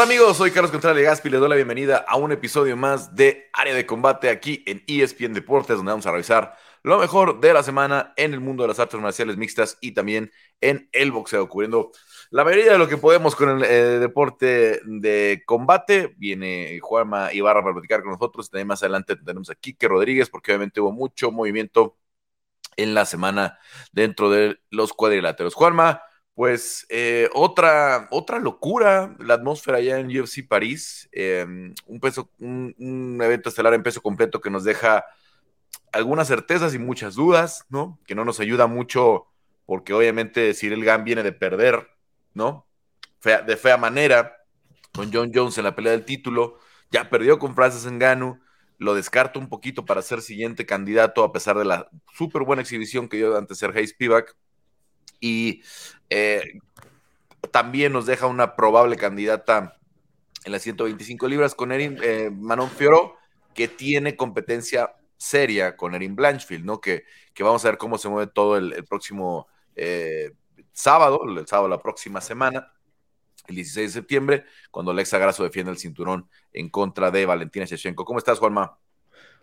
tal amigos? Soy Carlos Contreras Gaspi y les doy la bienvenida a un episodio más de Área de Combate aquí en ESPN Deportes, donde vamos a revisar lo mejor de la semana en el mundo de las artes marciales mixtas y también en el boxeo, cubriendo la mayoría de lo que podemos con el eh, deporte de combate. Viene Juanma Ibarra para platicar con nosotros. También más adelante tenemos a Quique Rodríguez, porque obviamente hubo mucho movimiento en la semana dentro de los cuadriláteros. Juanma, pues eh, otra, otra locura, la atmósfera allá en UFC París, em, un, peso, un, evento estelar en peso completo que nos deja algunas certezas y muchas dudas, ¿no? Que no nos ayuda mucho porque obviamente Cyril Gann viene de perder, ¿no? de fea manera con John Jones en la pelea del título, ya perdió con Francis Ngannou, lo descarto un poquito para ser siguiente candidato a pesar de la súper buena exhibición que dio ante Sergei Spivak y eh, también nos deja una probable candidata en las 125 libras con Erin eh, Manon Fioro, que tiene competencia seria con Erin Blanchfield, ¿no? Que, que vamos a ver cómo se mueve todo el, próximo eh, sábado, el sábado la próxima semana, el 16 de septiembre, cuando Alexa Grasso defiende el cinturón en contra de Valentina Shevchenko. ¿Cómo estás, Juanma?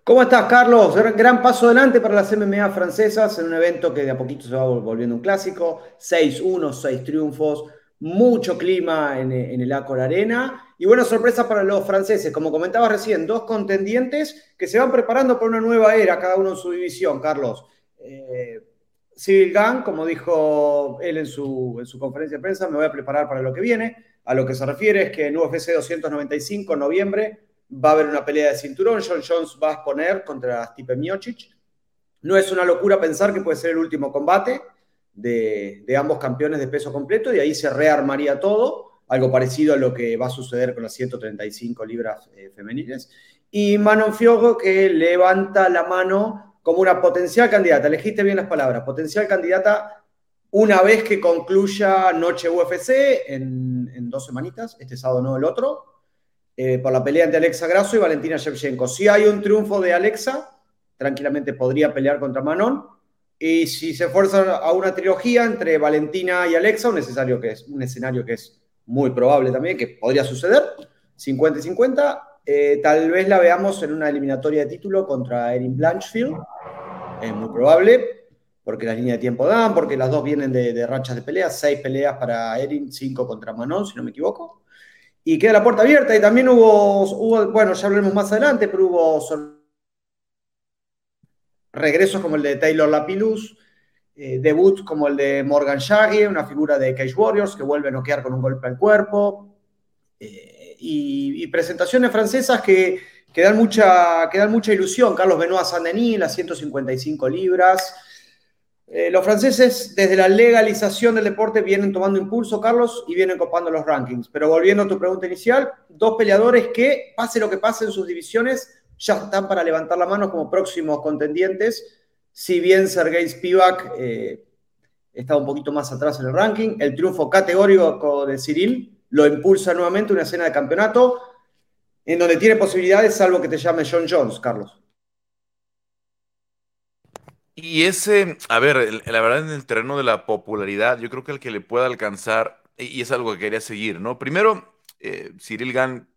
¿Cómo estás, Carlos? Gran paso adelante para las MMA francesas en un evento que de a poquito se va volviendo un clásico. 6-1, 6 triunfos, mucho clima en, el Acor Arena y buena sorpresa para los franceses. Como comentabas recién, dos contendientes que se van preparando para una nueva era, cada uno en su división, Carlos. Eh, Civil Gang, como dijo él en su, en su conferencia de prensa, me voy a preparar para lo que viene. A lo que se refiere es que en UFC 295, en noviembre, va a haber una pelea de cinturón, John Jones va a exponer contra Stipe Miocic. No es una locura pensar que puede ser el último combate de, ambos campeones de peso completo y ahí se rearmaría todo, algo parecido a lo que va a suceder con las 135 libras eh, femeniles. Y Manon Fiogo que levanta la mano como una potencial candidata, elegiste bien las palabras, potencial candidata una vez que concluya Noche UFC en, en dos semanitas, este sábado no el otro, eh, por la pelea entre Alexa Grasso y Valentina Shevchenko. Si hay un triunfo de Alexa, tranquilamente podría pelear contra Manon. Y si se fuerza a una trilogía entre Valentina y Alexa, un, necesario que es, un escenario que es muy probable también, que podría suceder, 50 y 50, eh, tal vez la veamos en una eliminatoria de título contra Erin Blanchfield. Es muy probable, porque las líneas de tiempo dan, porque las dos vienen de, de rachas de peleas, seis peleas para Erin, cinco contra Manon, si no me equivoco y queda la puerta abierta. Y también hubo, bueno, ya hablaremos más adelante, pero hubo regresos como el de Taylor Lapilus, eh, debuts como el de Morgan Shaggy, una figura de Cage Warriors que vuelve a noquear con un golpe al cuerpo, eh, y, presentaciones francesas que, dan mucha, que dan mucha ilusión. Carlos Benoit Saint-Denis, las 155 libras. Eh, los franceses, desde la legalización del deporte, vienen tomando impulso, Carlos, y vienen copando los rankings. Pero volviendo a tu pregunta inicial, dos peleadores que, pase lo que pase en sus divisiones, ya están para levantar la mano como próximos contendientes. Si bien Sergei Spivak eh, está un poquito más atrás en el ranking, el triunfo categórico de Cyril lo impulsa nuevamente una escena de campeonato en donde tiene posibilidades, salvo que te llame John Jones, Carlos. Y ese, a ver, la verdad en el terreno de la popularidad, yo creo que el que le pueda alcanzar, y es algo que quería seguir, ¿no? Primero, eh, Cyril Gann,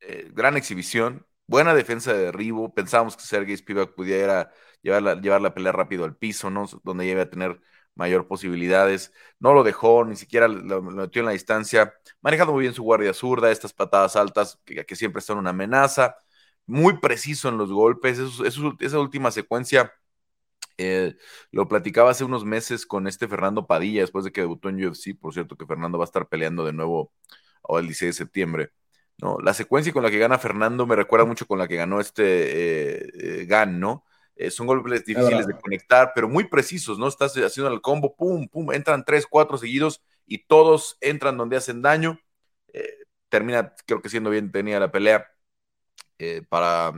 eh, gran exhibición, buena defensa de derribo, pensábamos que Sergei Spivak pudiera llevar la, llevar la pelea rápido al piso, ¿no? Donde iba a tener mayor posibilidades, no lo dejó, ni siquiera lo, metió en la distancia, manejando muy bien su guardia zurda, estas patadas altas que siempre son una amenaza, muy preciso en los golpes, esa última secuencia eh, lo platicaba hace unos meses con este Fernando Padilla, después de que debutó en UFC, por cierto que Fernando va a estar peleando de nuevo el 16 de septiembre. ¿no? La secuencia con la que gana Fernando me recuerda mucho con la que ganó este eh, eh Gan, ¿no? Eh, son golpes difíciles de conectar, pero muy precisos, ¿no? Estás haciendo el combo, pum, pum, entran tres, cuatro seguidos y todos entran donde hacen daño. termina, creo que siendo bien tenía la pelea para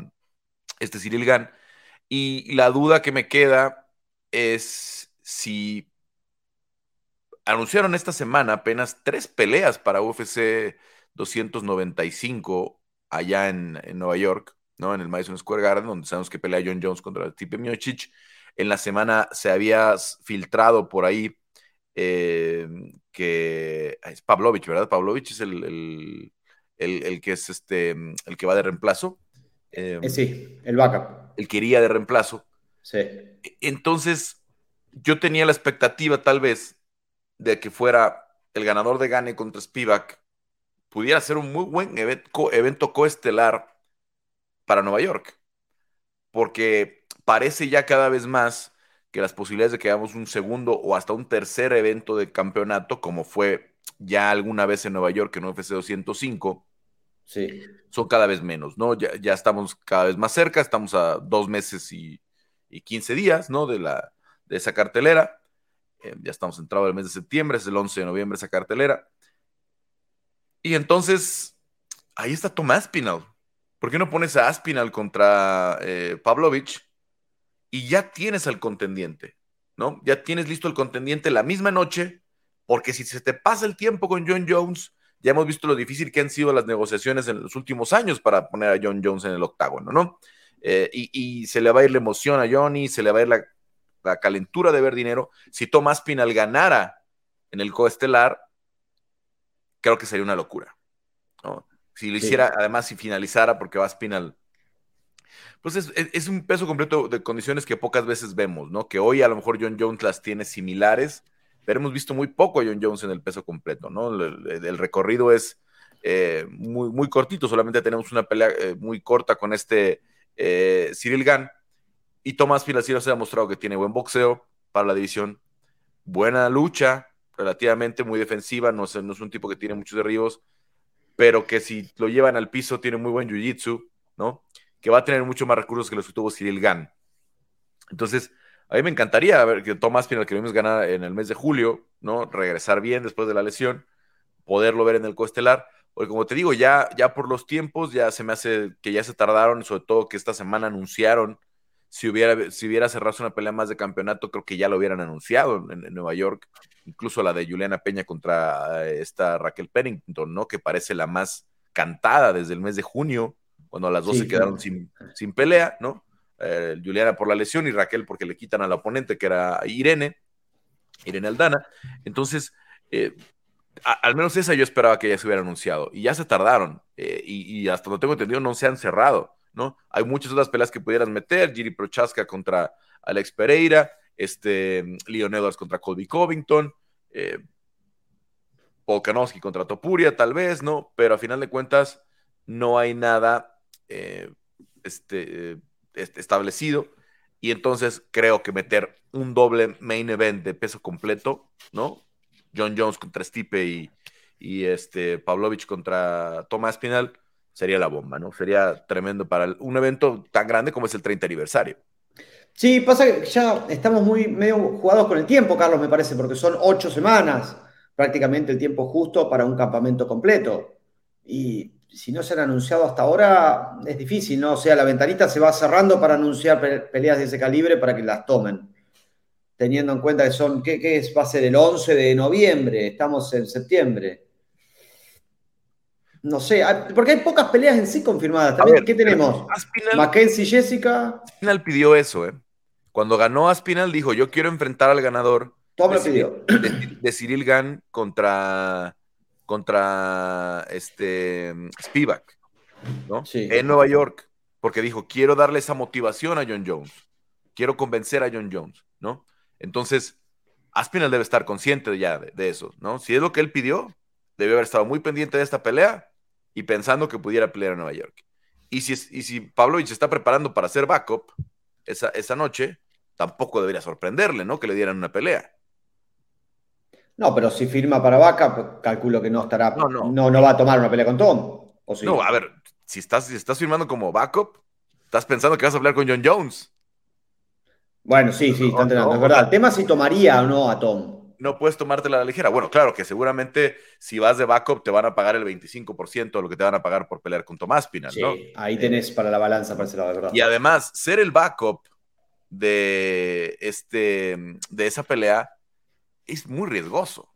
este Cyril Gan y la duda que me queda es si anunciaron esta semana apenas tres peleas para UFC 295 allá en, Nueva York, ¿no? En el Madison Square Garden, donde sabemos que pelea John Jones contra Tipe Miocic. En la semana se había filtrado por ahí eh, que es Pavlovich, ¿verdad? Pavlovich es el, el, que es este, el que va de reemplazo. Em, sí, el backup. El que iría de reemplazo. Sí. Entonces, yo tenía la expectativa tal vez de que fuera el ganador de Gane contra Spivak, pudiera ser un muy buen evento, evento coestelar para Nueva York. Porque parece ya cada vez más que las posibilidades de que hagamos un segundo o hasta un tercer evento de campeonato, como fue ya alguna vez en Nueva York en UFC 205, sí. son cada vez menos, ¿no? Ya, estamos cada vez más cerca, estamos a dos meses y, y 15 días, ¿no? De, la, de esa cartelera. Eh, ya estamos entrados el mes de septiembre, es el 11 de noviembre esa cartelera. Y entonces, ahí está Tomás Aspinal. ¿Por qué no pones a Aspinal contra eh, Pavlovich? Y ya tienes al contendiente, ¿no? Ya tienes listo el contendiente la misma noche, porque si se te pasa el tiempo con John Jones, ya hemos visto lo difícil que han sido las negociaciones en los últimos años para poner a John Jones en el octágono, ¿no? Eh, y, se le va a ir la emoción a Johnny, se le va a ir la, calentura de ver dinero. Si Tomás Pinal ganara en el coestelar, creo que sería una locura. Si lo hiciera, además, si finalizara, porque va Spinal. Pues es, un peso completo de condiciones que pocas veces vemos, ¿no? Que hoy a lo mejor John Jones las tiene similares, pero hemos visto muy poco a John Jones en el peso completo, ¿no? El, recorrido es eh, muy, muy cortito, solamente tenemos una pelea eh, muy corta con este eh, Cyril Gann. Y Tomás Filaciro se ha demostrado que tiene buen boxeo para la división, buena lucha, relativamente muy defensiva, no es, no es un tipo que tiene muchos derribos, pero que si lo llevan al piso tiene muy buen jiu-jitsu, ¿no? Que va a tener mucho más recursos que los que tuvo Cyril Gann. Entonces, a mí me encantaría ver que Tomás Pinal, que vimos ganar en el mes de julio, ¿no? Regresar bien después de la lesión, poderlo ver en el coestelar, porque como te digo, ya, ya por los tiempos, ya se me hace que ya se tardaron, sobre todo que esta semana anunciaron si hubiera, si hubiera cerrado una pelea más de campeonato, creo que ya lo hubieran anunciado en, Nueva York, incluso la de Juliana Peña contra eh, esta Raquel Pennington, ¿no? Que parece la más cantada desde el mes de junio, cuando las dos se quedaron sin, sin, pelea, ¿no? Eh, Juliana por la lesión y Raquel porque le quitan al oponente, que era Irene, Irene Aldana. Entonces, eh, al menos esa yo esperaba que ya se hubiera anunciado, y ya se tardaron, y, y hasta lo tengo entendido no se han cerrado. ¿no? Hay muchas otras peleas que pudieras meter, Giri Prochaska contra Alex Pereira, este, Leon Edwards contra Colby Covington, eh, contra Topuria, tal vez, ¿no? Pero a final de cuentas, no hay nada eh, este, establecido. Y entonces creo que meter un doble main event de peso completo, ¿no? John Jones contra Stipe y, y este Pavlovich contra Tomás Pinal, sería la bomba, ¿no? Sería tremendo para un evento tan grande como es el 30 aniversario. Sí, pasa que ya estamos muy medio jugados con el tiempo, Carlos, me parece, porque son ocho semanas, prácticamente el tiempo justo para un campamento completo. Y si no se han anunciado hasta ahora, es difícil, ¿no? O sea, la ventanita se va cerrando para anunciar peleas de ese calibre para que las tomen. Teniendo en cuenta que son, ¿qué, qué es? Va a ser el 11 de noviembre, estamos en septiembre. No sé, porque hay pocas peleas en sí confirmadas. También, ¿Qué tenemos? Aspinal, Mackenzie Jessica. Aspinal pidió eso, ¿eh? Cuando ganó Aspinal dijo, yo quiero enfrentar al ganador Todo de, pidió. De, Cyril Gann contra, contra este, Spivak, ¿no? En Nueva York, porque dijo, quiero darle esa motivación a John Jones. Quiero convencer a John Jones, ¿no? Entonces, Aspinal debe estar consciente ya de, de eso, ¿no? Si es lo que él pidió, debe haber estado muy pendiente de esta pelea y pensando que pudiera pelear en Nueva York. Y si, y si Pavlovich se está preparando para hacer backup esa, esa noche, tampoco debería sorprenderle, ¿no? Que le dieran una pelea. No, pero si firma para backup, calculo que no estará. No, no. no, va a tomar una pelea con Tom. ¿o No, a ver, si estás, si estás firmando como backup, estás pensando que vas a hablar con John Jones. Bueno, sí, sí, está entrenando, es verdad. El tema es si tomaría o no a Tom no puedes tomártela a la ligera. Bueno, claro que seguramente si vas de backup te van a pagar el 25% de lo que te van a pagar por pelear con Tomás Pinal, sí, Ahí tenés para la balanza para ese lado, verdad. Y además, ser el backup de, este, de esa pelea es muy riesgoso.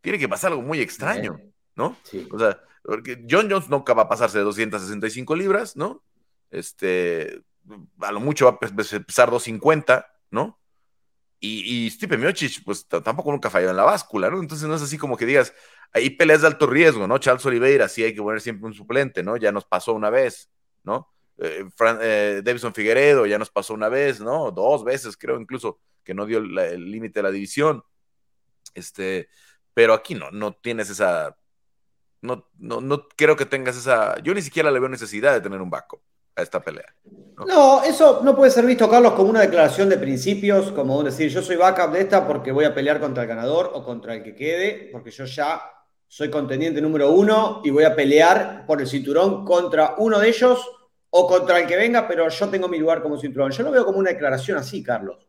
Tiene que pasar algo muy extraño, ¿no? Sí. O sea, porque John Jones nunca va a pasarse de 265 libras, ¿no? Este, a lo mucho va a pesar 250, ¿no? Y, y Stipe Miocic, pues tampoco nunca falló en la báscula, ¿no? Entonces no es así como que digas, hay peleas de alto riesgo, ¿no? Charles Oliveira, sí hay que poner siempre un suplente, ¿no? Ya nos pasó una vez, ¿no? Eh, eh, Davison Figueredo ya nos pasó una vez, ¿no? Dos veces, creo incluso, que no dio el límite de la división. Este, pero aquí no, no tienes esa. No, no, no creo que tengas esa. Yo ni siquiera le veo necesidad de tener un backup a esta pelea. ¿no? eso no puede ser visto, Carlos, como una declaración de principios, como decir, yo soy backup de esta porque voy a pelear contra el ganador o contra el que quede, porque yo ya soy contendiente número uno y voy a pelear por el cinturón contra uno de ellos o contra el que venga, pero yo tengo mi lugar como cinturón. Yo lo veo como una declaración así, Carlos.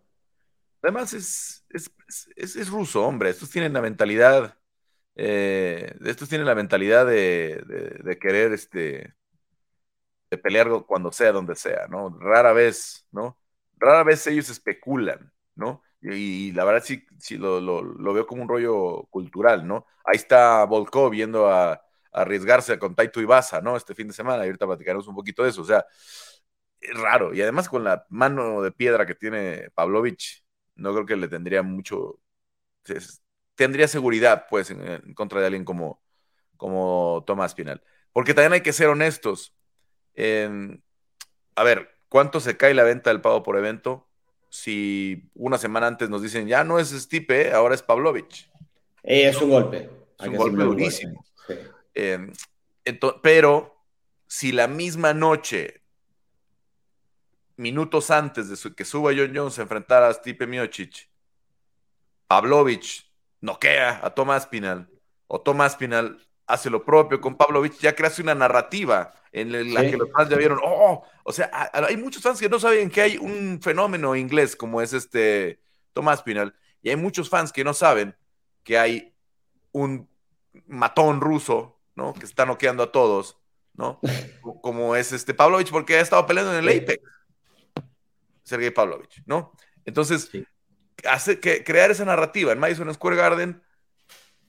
Además, es, es, ruso, hombre. Estos tienen la mentalidad. Eh, estos tienen la mentalidad de, de querer este, de pelear cuando sea, donde sea, ¿no? Rara vez, ¿no? Rara vez ellos especulan, ¿no? Y, la verdad sí, sí lo, lo, veo como un rollo cultural, ¿no? Ahí está Volkov viendo a, arriesgarse con Taito Ibasa, ¿no? Este fin de semana, y ahorita platicaremos un poquito de eso, o sea, es raro, y además con la mano de piedra que tiene Pavlovich, no creo que le tendría mucho, tendría seguridad, pues, en, contra de alguien como, como Tomás Pinal. Porque también hay que ser honestos, a ver, ¿cuánto se cae la venta del pago por evento? Si una semana antes nos dicen, ya no es Stipe, ahora es Pavlovich. Eh, es un golpe. Es un golpe durísimo. Em, pero si la misma noche, minutos antes de que suba John Jones a enfrentar a Stipe Miocic, Pavlovich noquea a Tomás Pinal, o Tomás Pinal hace lo propio con Pavlovich, ya creaste una narrativa en la que los fans ya vieron, oh, o sea, hay muchos fans que no saben que hay un fenómeno inglés como es este Tomás Pinal, y hay muchos fans que no saben que hay un matón ruso, ¿no? Que está noqueando a todos, ¿no? Como es este Pavlovich, porque ha estado peleando en el Apex. Sergei Pavlovich, ¿no? Entonces, hace que crear esa narrativa en Madison Square Garden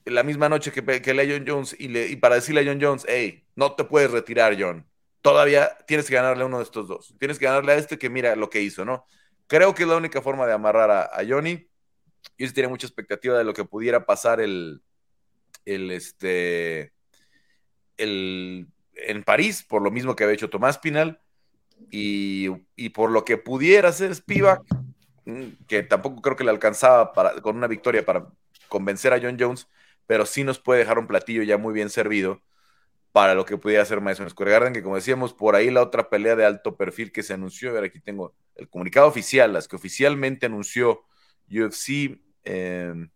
la misma noche que, que a John Jones y, le, y para decirle a John Jones, hey, no te puedes retirar, John. Todavía tienes que ganarle a uno de estos dos. Tienes que ganarle a este que mira lo que hizo, ¿no? Creo que es la única forma de amarrar a, Johnny. Yo sí tenía mucha expectativa de lo que pudiera pasar el, el, este, el, en París, por lo mismo que había hecho Tomás Pinal, y, por lo que pudiera hacer Spivak, mm, que tampoco creo que le alcanzaba para, con una victoria para convencer a John Jones, pero sí nos puede dejar un platillo ya muy bien servido para lo que pudiera hacer Madison Square Garden, que como decíamos, por ahí la otra pelea de alto perfil que se anunció, a ver, aquí tengo el comunicado oficial, las que oficialmente anunció UFC em,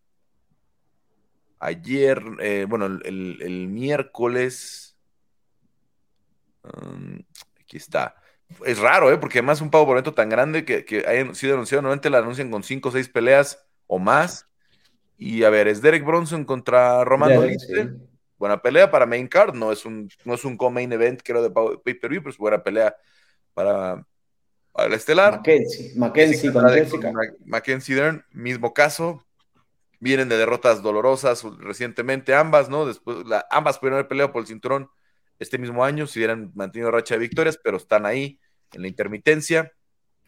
ayer, eh, bueno, el, miércoles, um, aquí está. Es raro, ¿eh? porque además un pago por evento tan grande que, que haya sido anunciado, normalmente la anuncian con 5 o 6 peleas o más, y a ver, es Derek Bronson contra Romano Buena pelea para main card, no es un, no es un co-main event, creo, de pay-per-view, pero es buena pelea para, el estelar. Mackenzie, Mackenzie con Jessica. Mackenzie Dern, mismo caso. Vienen de derrotas dolorosas recientemente, ambas, ¿no? Después, la, ambas pudieron haber peleado por el cinturón este mismo año, si hubieran mantenido racha de victorias, pero están ahí en la intermitencia.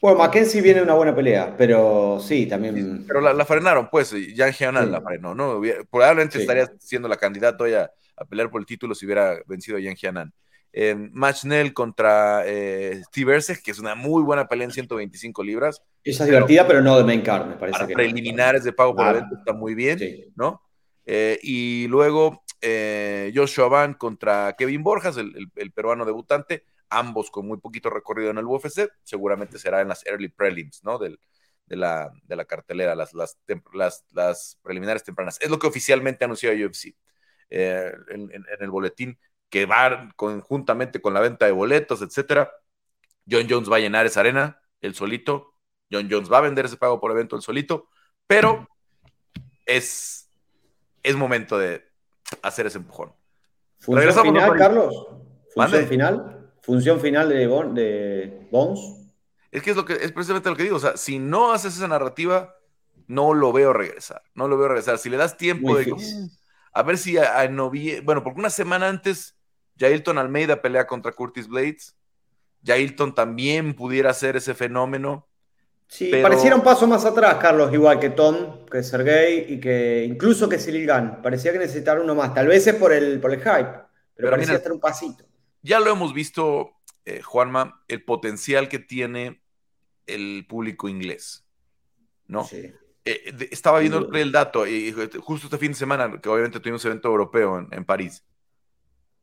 Bueno, Mackenzie viene una buena pelea, pero sí, también. pero la, frenaron, pues, Jan Heanan la frenó, ¿no? Probablemente estaría siendo la candidata hoy a, pelear por el título si hubiera vencido a Jan Heanan. Eh, Match Nell contra eh, Steve Erceg, que es una muy buena pelea en 125 libras. Esa es divertida, pero no de main card, me parece. que preliminares de pago por evento está muy bien, ¿no? Eh, y luego eh, Joshua Van contra Kevin Borjas, el peruano debutante ambos con muy poquito recorrido en el UFC, seguramente será en las early prelims, ¿no? De, la, cartelera, las, preliminares tempranas. Es lo que oficialmente anunció UFC eh, en, el boletín, que va conjuntamente con la venta de boletos, etcétera. John Jones va a llenar esa arena, el solito. John Jones va a vender ese pago por evento, el solito, pero es momento de hacer ese empujón. ¿Función final, Carlos? ¿Función final? función final de, de Bones. Es que es lo que es precisamente lo que digo. O sea, si no haces esa narrativa, no lo veo regresar. No lo veo regresar. Si le das tiempo de. a ver si a, noviembre. Bueno, porque una semana antes, Jailton Almeida pelea contra Curtis Blades. Jailton también pudiera ser ese fenómeno. Sí, pareciera un paso más atrás, Carlos, igual que Tom, que Sergey y que incluso que Cyril Gann. Parecía que necesitaba uno más. Tal vez es por el, por el hype, pero, parecía estar un pasito. Ya lo hemos visto, eh, Juanma, el potencial que tiene el público inglés. ¿No? Sí. Eh, estaba viendo el, dato, y justo este fin de semana, que obviamente tuvimos un evento europeo en, París.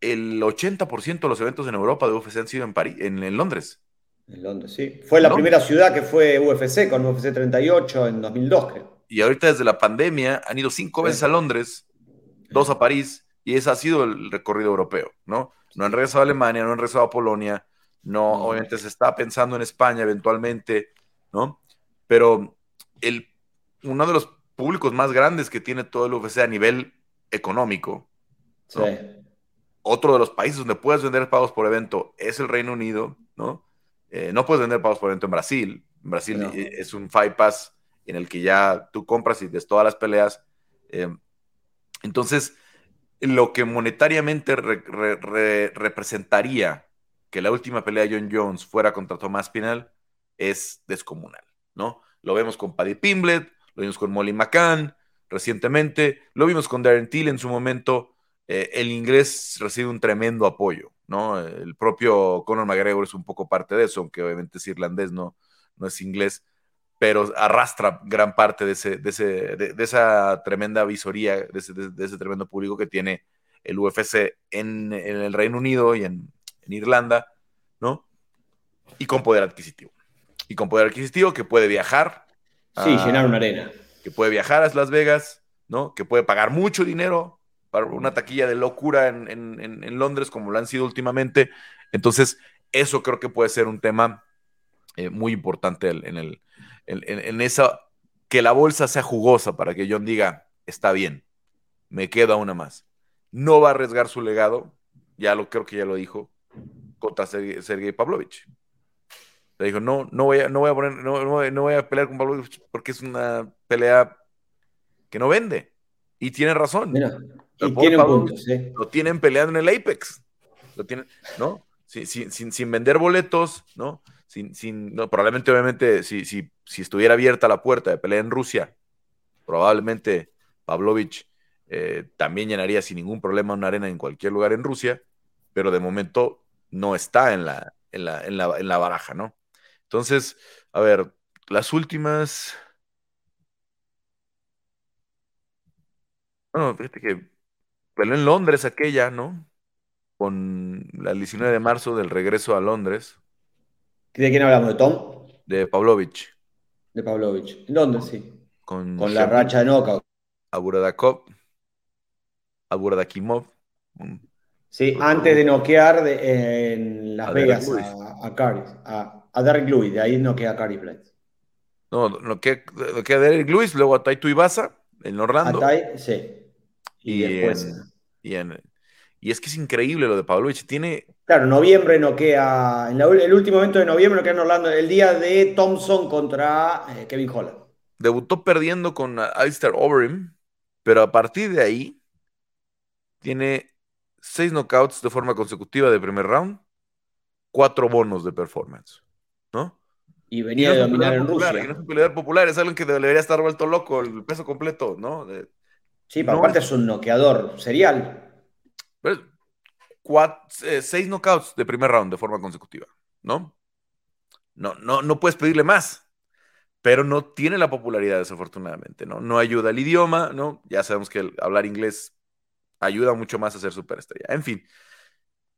El 80% de los eventos en Europa de UFC han sido en París, en, Londres. En Londres, sí. Fue la primera ciudad que fue UFC con UFC 38 en 2002, creo. Y ahorita desde la pandemia han ido cinco veces a Londres, dos a París, y ese ha sido el recorrido europeo, ¿no? No han regresado a Alemania, no han regresado a Polonia, no, obviamente se está pensando en España eventualmente, ¿no? Pero el uno de los públicos más grandes que tiene todo el UFC a nivel económico. Sí. Otro de los países donde puedes vender pagos por evento es el Reino Unido, ¿no? Eh, no puedes vender pagos por evento en Brasil. En Brasil es un Five Pass en el que ya tú compras y ves todas las peleas. Eh, entonces, lo que monetariamente representaría que la última pelea de John Jones fuera contra Tomás Pinal es descomunal, ¿no? Lo vemos con Paddy Pimblet, lo vimos con Molly McCann recientemente, lo vimos con Darren Till en su momento. Eh, el inglés recibe un tremendo apoyo, ¿no? El propio Conor McGregor es un poco parte de eso, aunque obviamente es irlandés, no, no es inglés, pero arrastra gran parte de, ese, de, ese, de, esa tremenda visoría, de ese, tremendo público que tiene el UFC en, el Reino Unido y en, en Irlanda, ¿no? Y con poder adquisitivo. Y con poder adquisitivo que puede viajar Sí, llenar una arena. Que puede viajar a Las Vegas, ¿no? Que puede pagar mucho dinero una taquilla de locura en, Londres, como lo han sido últimamente. Entonces, eso creo que puede ser un tema eh, muy importante en, el, en, esa, que la bolsa sea jugosa para que John diga, está bien, me queda una más. No va a arriesgar su legado, ya lo creo que ya lo dijo, contra Sergei Pavlovich. Le dijo, no, no voy a, no voy a poner, no, voy a pelear con Pablo porque es una pelea que no vende. Y tiene razón. Y tiene Lo tienen peleando en el Apex. Lo tienen, ¿no? Sin, sin, sin vender boletos, ¿no? Sin, sin, no, probablemente, obviamente, si, si, si estuviera abierta la puerta de pelea en Rusia, probablemente Pavlovich eh, también llenaría sin ningún problema una arena en cualquier lugar en Rusia, pero de momento no está en la, en la, en la, en la baraja, ¿no? Entonces, a ver, las últimas. Bueno, fíjate que peleó en Londres aquella, ¿no? Con la 19 de marzo del regreso a Londres. ¿De quién hablamos? ¿De Tom? De Pavlovich. De Pavlovich. En Londres, sí. Con, la racha de knockout. Aburadakov. Aburadakimov. Sí, antes de noquear en Las Vegas a, a Caris. A, a Derek Lewis, de ahí no queda Cary Blades. No, no queda, queda Derek Lewis, luego a Taito Ibasa en Orlando. A Tai, sí. Y, después. y, y, es que es increíble lo de Pavlovich. Tiene. Claro, noviembre no queda. En el último evento de noviembre no queda en Orlando, el día de Thompson contra eh, Kevin Holland. Debutó perdiendo con Alistair Overeem, pero a partir de ahí tiene seis knockouts de forma consecutiva de primer round, cuatro bonos de performance. ¿no? Y venía de dominar en Rusia. Y no es un peleador popular, es alguien que debería estar vuelto loco, el peso completo, ¿no? Sí, pero aparte es un noqueador serial. Eh, seis knockouts de primer round de forma consecutiva, ¿no? No, no, no puedes pedirle más, pero no tiene la popularidad, desafortunadamente, ¿no? No ayuda el idioma, ¿no? Ya sabemos que hablar inglés ayuda mucho más a ser superestrella. En fin,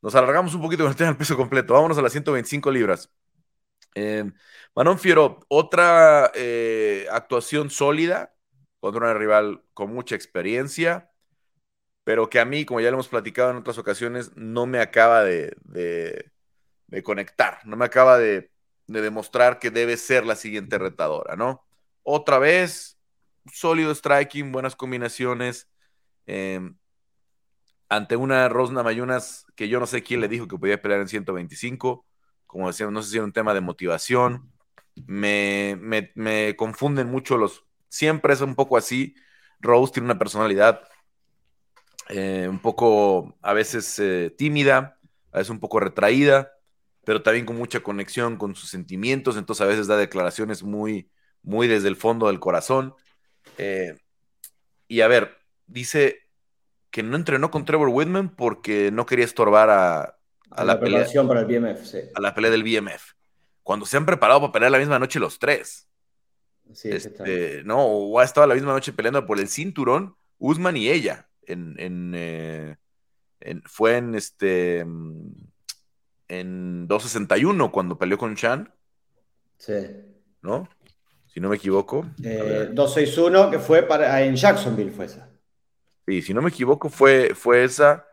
nos alargamos un poquito con el tema del peso completo. Vámonos a las 125 libras. Eh, Manon Fiero, otra eh, actuación sólida contra una rival con mucha experiencia, pero que a mí, como ya lo hemos platicado en otras ocasiones, no me acaba de, conectar, no me acaba de, demostrar que debe ser la siguiente retadora, ¿no? Otra vez, sólido striking, buenas combinaciones. Eh, ante una Rosna Mayunas que yo no sé quién le dijo que podía pelear en 125 como decíamos, no sé si es un tema de motivación, me, me, confunden mucho los, siempre es un poco así, Rose tiene una personalidad eh, un poco a veces eh, tímida, a veces un poco retraída, pero también con mucha conexión con sus sentimientos, entonces a veces da declaraciones muy, muy desde el fondo del corazón. Eh, y a ver, dice que no entrenó con Trevor Whitman porque no quería estorbar a, la, pelea, para el BMF, a la pelea del BMF. Cuando se han preparado para pelear la misma noche los tres. Sí, este, no, o ha estado la misma noche peleando por el cinturón, Usman y ella. En, eh, en, fue en este en 261 cuando peleó con Chan. Sí. ¿No? Si no me equivoco. 261 eh, que fue para, en Jacksonville fue esa. Sí, si no me equivoco fue, fue esa.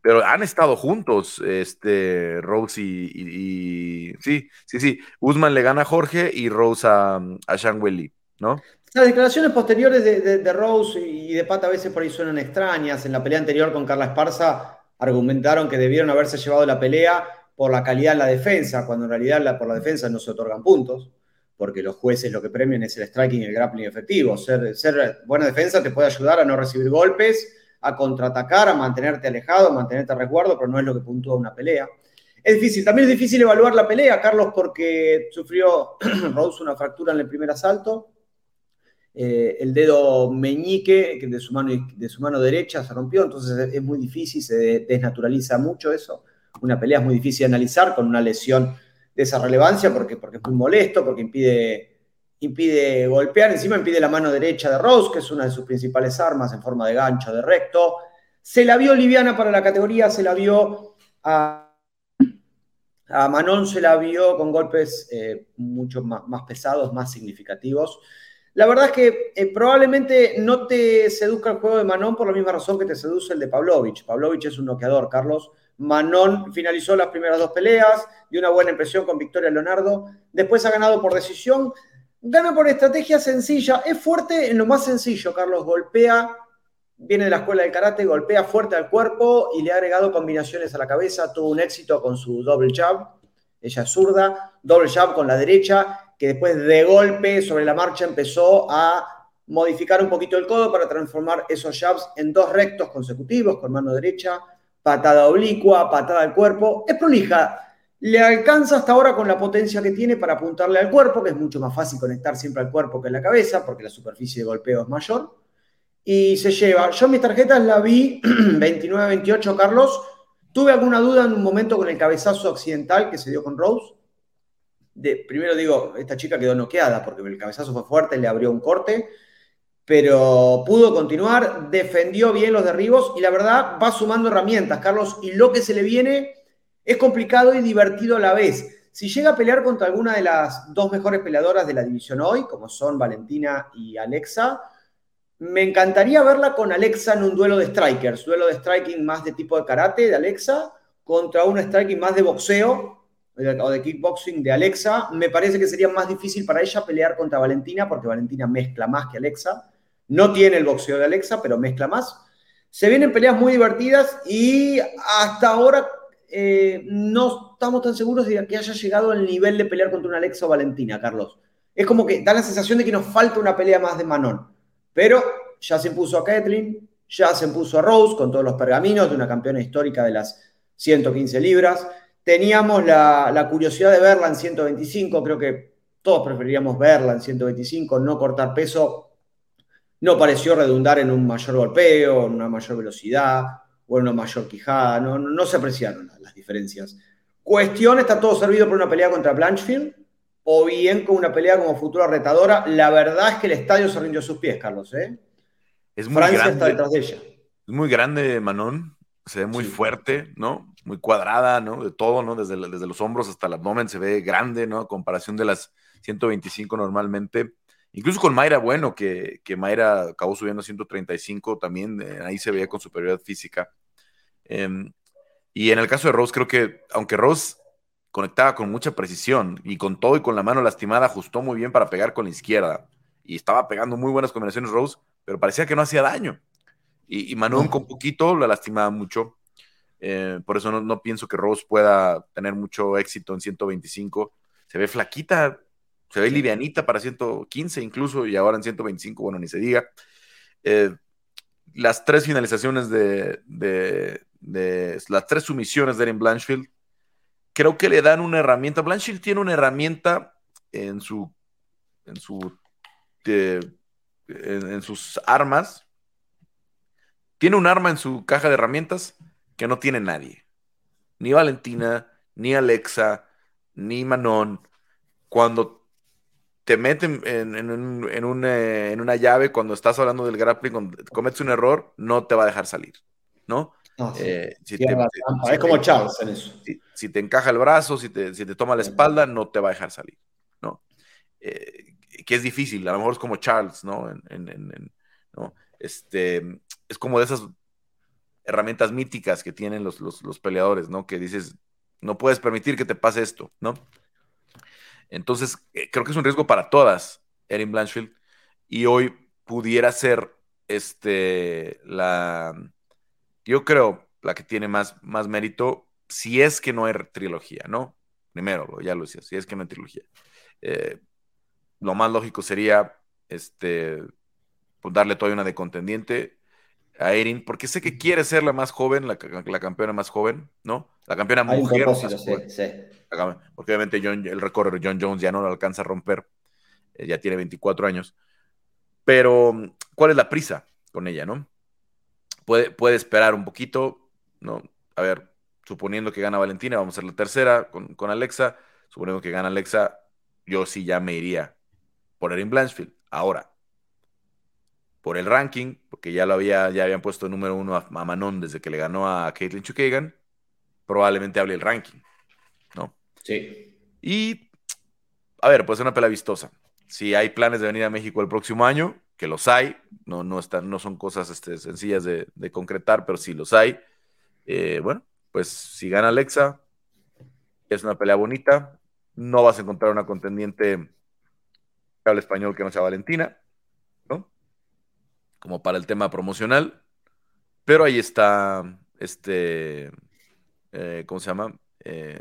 Pero han estado juntos, este, Rose y, Sí, sí, sí. Usman le gana a Jorge y Rose a, a Sean Welly, ¿no? Las declaraciones posteriores de, Rose y de Pata a veces por ahí suenan extrañas. En la pelea anterior con Carla Esparza argumentaron que debieron haberse llevado la pelea por la calidad de la defensa, cuando en realidad por la defensa no se otorgan puntos, porque los jueces lo que premian es el striking y el grappling efectivo. Ser, ser buena defensa te puede ayudar a no recibir golpes, a contraatacar, a mantenerte alejado, a mantenerte a resguardo, pero no es lo que puntúa una pelea. Es difícil, también es difícil evaluar la pelea, Carlos, porque sufrió Rose una fractura en el primer asalto, eh, el dedo meñique de su, mano, de su mano derecha se rompió, entonces es muy difícil, se desnaturaliza mucho eso. Una pelea es muy difícil de analizar con una lesión de esa relevancia porque, porque es muy molesto, porque impide, impide golpear, encima impide la mano derecha de Rose, que es una de sus principales armas en forma de gancho, de recto. Se la vio liviana para la categoría, se la vio a, a Manon, se la vio con golpes eh, mucho más, más pesados, más significativos. La verdad es que eh, probablemente no te seduzca el juego de Manon por la misma razón que te seduce el de Pavlovich. Pavlovich es un noqueador, Carlos. Manon finalizó las primeras dos peleas, dio una buena impresión con Victoria Leonardo. Después ha ganado por decisión. Gana por estrategia sencilla. Es fuerte en lo más sencillo, Carlos. Golpea, viene de la escuela del karate, golpea fuerte al cuerpo y le ha agregado combinaciones a la cabeza. Tuvo un éxito con su double jab. Ella es zurda, doble jab con la derecha que después de golpe sobre la marcha empezó a modificar un poquito el codo para transformar esos jabs en dos rectos consecutivos con mano derecha, patada oblicua, patada al cuerpo. Es prolija. Le alcanza hasta ahora con la potencia que tiene para apuntarle al cuerpo, que es mucho más fácil conectar siempre al cuerpo que a la cabeza, porque la superficie de golpeo es mayor. Y se lleva. Yo mis tarjetas la vi 29-28, Carlos. Tuve alguna duda en un momento con el cabezazo accidental que se dio con Rose primero digo, esta chica quedó noqueada porque el cabezazo fue fuerte, le abrió un corte, pero pudo continuar, defendió bien los derribos y la verdad va sumando herramientas, Carlos, y lo que se le viene es complicado y divertido a la vez. Si llega a pelear contra alguna de las dos mejores peleadoras de la división hoy, como son Valentina y Alexa, me encantaría verla con Alexa en un duelo de strikers, duelo de striking más de tipo de karate de Alexa contra un striking más de boxeo o de kickboxing de Alexa, me parece que sería más difícil para ella pelear contra Valentina, porque Valentina mezcla más que Alexa. No tiene el boxeo de Alexa, pero mezcla más. Se vienen peleas muy divertidas y hasta ahora eh, no estamos tan seguros de que haya llegado al nivel de pelear contra una Alexa o Valentina, Carlos. Es como que da la sensación de que nos falta una pelea más de Manon. Pero ya se impuso a Kathleen, ya se impuso a Rose con todos los pergaminos de una campeona histórica de las 115 libras. Teníamos la, curiosidad de verla en 125, creo que todos preferiríamos verla en 125, no cortar peso. No pareció redundar en un mayor golpeo, en una mayor velocidad o en una mayor quijada, no, no, se apreciaron diferencias. Cuestión, está todo servido por una pelea contra Blanchfield o bien con una pelea como futura retadora. La verdad es que el estadio se rindió a sus pies, Carlos. ¿eh? Es muy Francia grande. está detrás de ella. Es muy grande, Manon se ve muy fuerte, ¿no? Muy cuadrada, ¿no? De todo, ¿no? Desde, desde los hombros hasta el abdomen se ve grande, ¿no? A comparación de las 125 normalmente. Incluso con Mayra Bueno, que, que Mayra acabó subiendo a 135, también eh, ahí se veía con superioridad física. Em, y en el caso de Rose, creo que aunque Rose conectaba con mucha precisión y con todo y con la mano lastimada, ajustó muy bien para pegar con la izquierda. Y estaba pegando muy buenas combinaciones Rose, pero parecía que no hacía daño. Y, y Manon con poquito la lastimaba mucho. Eh, por eso no, pienso que Rose pueda tener mucho éxito en 125. Se ve flaquita, se ve livianita para 115 incluso, y ahora en 125, bueno, ni se diga. Eh, las tres finalizaciones de, de, las tres sumisiones de Erin Blanchfield, creo que le dan una herramienta. Blanchfield tiene una herramienta en su, en su, en, sus armas. Tiene un arma en su caja de herramientas que no tiene nadie. Ni Valentina, ni Alexa, ni Manon. Cuando te meten en, en, eh, una llave, cuando estás hablando del grappling, cuando cometes un error, no te va a dejar salir, ¿no? Eh, es como Charles en eso. Si, te encaja el brazo, si te, si te toma la espalda, no te va a dejar salir, ¿no? Eh, que es difícil, a lo mejor es como Charles, ¿no? ¿no? Este, es como de esas herramientas míticas que tienen los, los, peleadores, ¿no? Que dices, no puedes permitir que te pase esto, ¿no? Entonces, eh, creo que es un riesgo para todas, Erin Blanchfield, y hoy pudiera ser este, la, yo creo, la que tiene más, más mérito, si es que no hay trilogía, ¿no? Primero, ya lo decía, si es que no hay trilogía. Eh, lo más lógico sería este, pues darle todavía una de contendiente a Erin, porque sé que quiere ser la más joven, la, campeona más joven, ¿no? La campeona mujer. Porque obviamente John, el récord de John Jones ya no lo alcanza a romper, eh, ya tiene 24 años. Pero, ¿cuál es la prisa con ella, no? puede, esperar un poquito, ¿no? A ver, suponiendo que gana Valentina, vamos a ser la tercera con, Alexa. Suponiendo que gana Alexa, yo sí ya me iría por Erin Blanchfield. Ahora, por el ranking, porque ya lo había, ya habían puesto número uno a, Manon desde que le ganó a Caitlin Chukagan, probablemente hable el ranking, ¿no? Sí. Y, a ver, puede ser una pela vistosa. Si hay planes de venir a México el próximo año, que los hay, no, no, están, no son cosas este, sencillas de, concretar, pero sí los hay. Eh, bueno, pues si gana Alexa, es una pelea bonita, no vas a encontrar una contendiente que hable español que no sea Valentina, ¿no? Como para el tema promocional, pero ahí está, este, eh, ¿cómo se llama? Eh,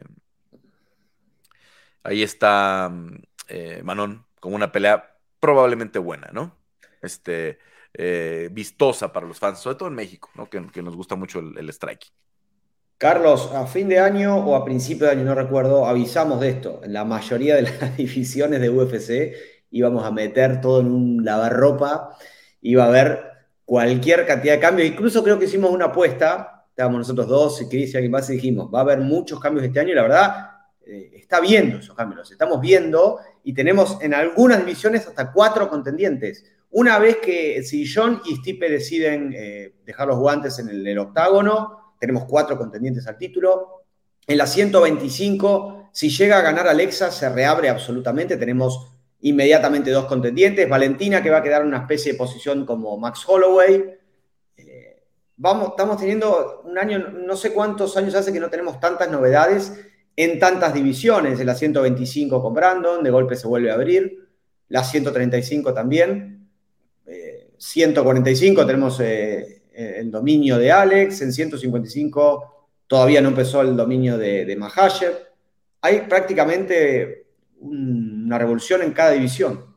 ahí está Manon, como una pelea probablemente buena, ¿no? este, eh, vistosa para los fans, sobre todo en México, ¿no? que, nos gusta mucho el, strike. Carlos, a fin de año o a principio de año, no recuerdo, avisamos de esto. La mayoría de las divisiones de UFC íbamos a meter todo en un lavarropa, iba a haber cualquier cantidad de cambios. Incluso creo que hicimos una apuesta, estábamos nosotros dos, y Cris y alguien más, y dijimos, va a haber muchos cambios este año, y la verdad, eh, está viendo esos cambios, los estamos viendo, y tenemos en algunas divisiones hasta cuatro contendientes. Una vez que si John y Stipe deciden eh, dejar los guantes en el, octágono, tenemos cuatro contendientes al título. En la 125, si llega a ganar Alexa, se reabre absolutamente. Tenemos inmediatamente dos contendientes. Valentina, que va a quedar en una especie de posición como Max Holloway. Eh, vamos, estamos teniendo un año, no sé cuántos años hace que no tenemos tantas novedades en tantas divisiones. La 125 con Brandon, de golpe se vuelve a abrir. La 135 también. 145 tenemos eh, el dominio de Alex, en 155 todavía no empezó el dominio de, de Hay prácticamente una revolución en cada división.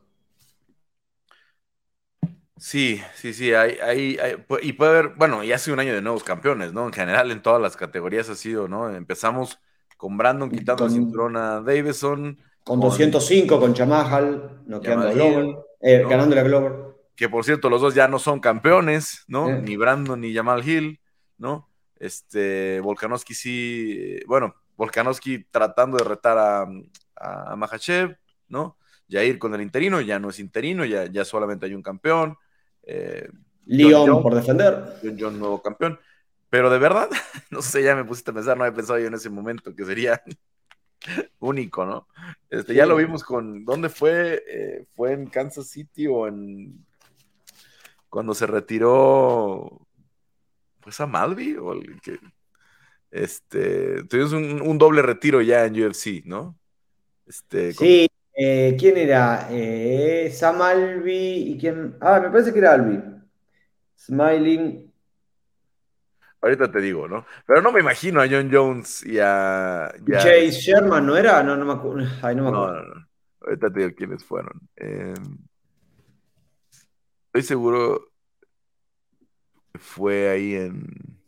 Sí, sí, sí, hay, y puede haber, bueno, ya hace un año de nuevos campeones, ¿no? En general en todas las categorías ha sido, ¿no? Empezamos con Brandon quitando el cinturón a Davison. Con, 205, con Chamahal, noqueando a Glover, eh, ganando la Glover que por cierto los dos ya no son campeones, ¿no? Ni Brandon ni Jamal Hill, ¿no? Este, Volkanovski sí, bueno, Volkanovski tratando de retar a, a, Mahachev, ¿no? Jair con el interino, ya no es interino, ya, ya solamente hay un campeón. Eh, Leon por defender. John, John, nuevo campeón. Pero de verdad, no sé, ya me pusiste a pensar, no había pensado yo en ese momento que sería único, ¿no? Este, Ya lo vimos con, ¿dónde fue? Eh, ¿Fue en Kansas City o en cuando se retiró, pues a Malvi o que, este, tuvimos un, doble retiro ya en UFC, ¿no? Este, sí, eh, ¿quién era? Eh, Sam Albi y quién, ah, me parece que era Albi. Smiling. Ahorita te digo, ¿no? Pero no me imagino a John Jones y a. Chase Sherman, ¿no era? No, no me acuerdo. Ay, no me acuerdo. No, no, no. Ahorita te digo quiénes fueron. Eh, Estoy seguro que fue ahí en.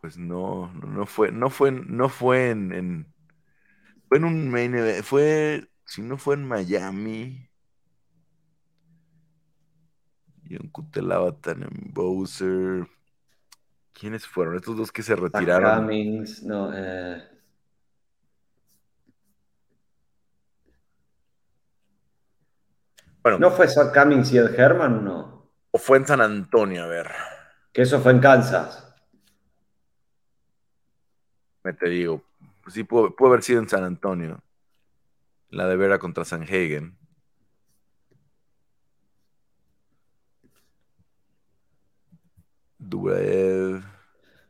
Pues no, no, fue, no fue, no fue en, fue en un main event, fue, si no fue en Miami. Y en Cutelabatan, en Bowser. ¿Quiénes fueron? Estos dos que se retiraron. Cummings, no, eh. Bueno, ¿No fue Zach Cummings y Ed Herman no? ¿O fue en San Antonio? A ver. Que eso fue en Kansas. Me te digo. Sí, pudo, haber sido en San Antonio. La de Vera contra San Hagen.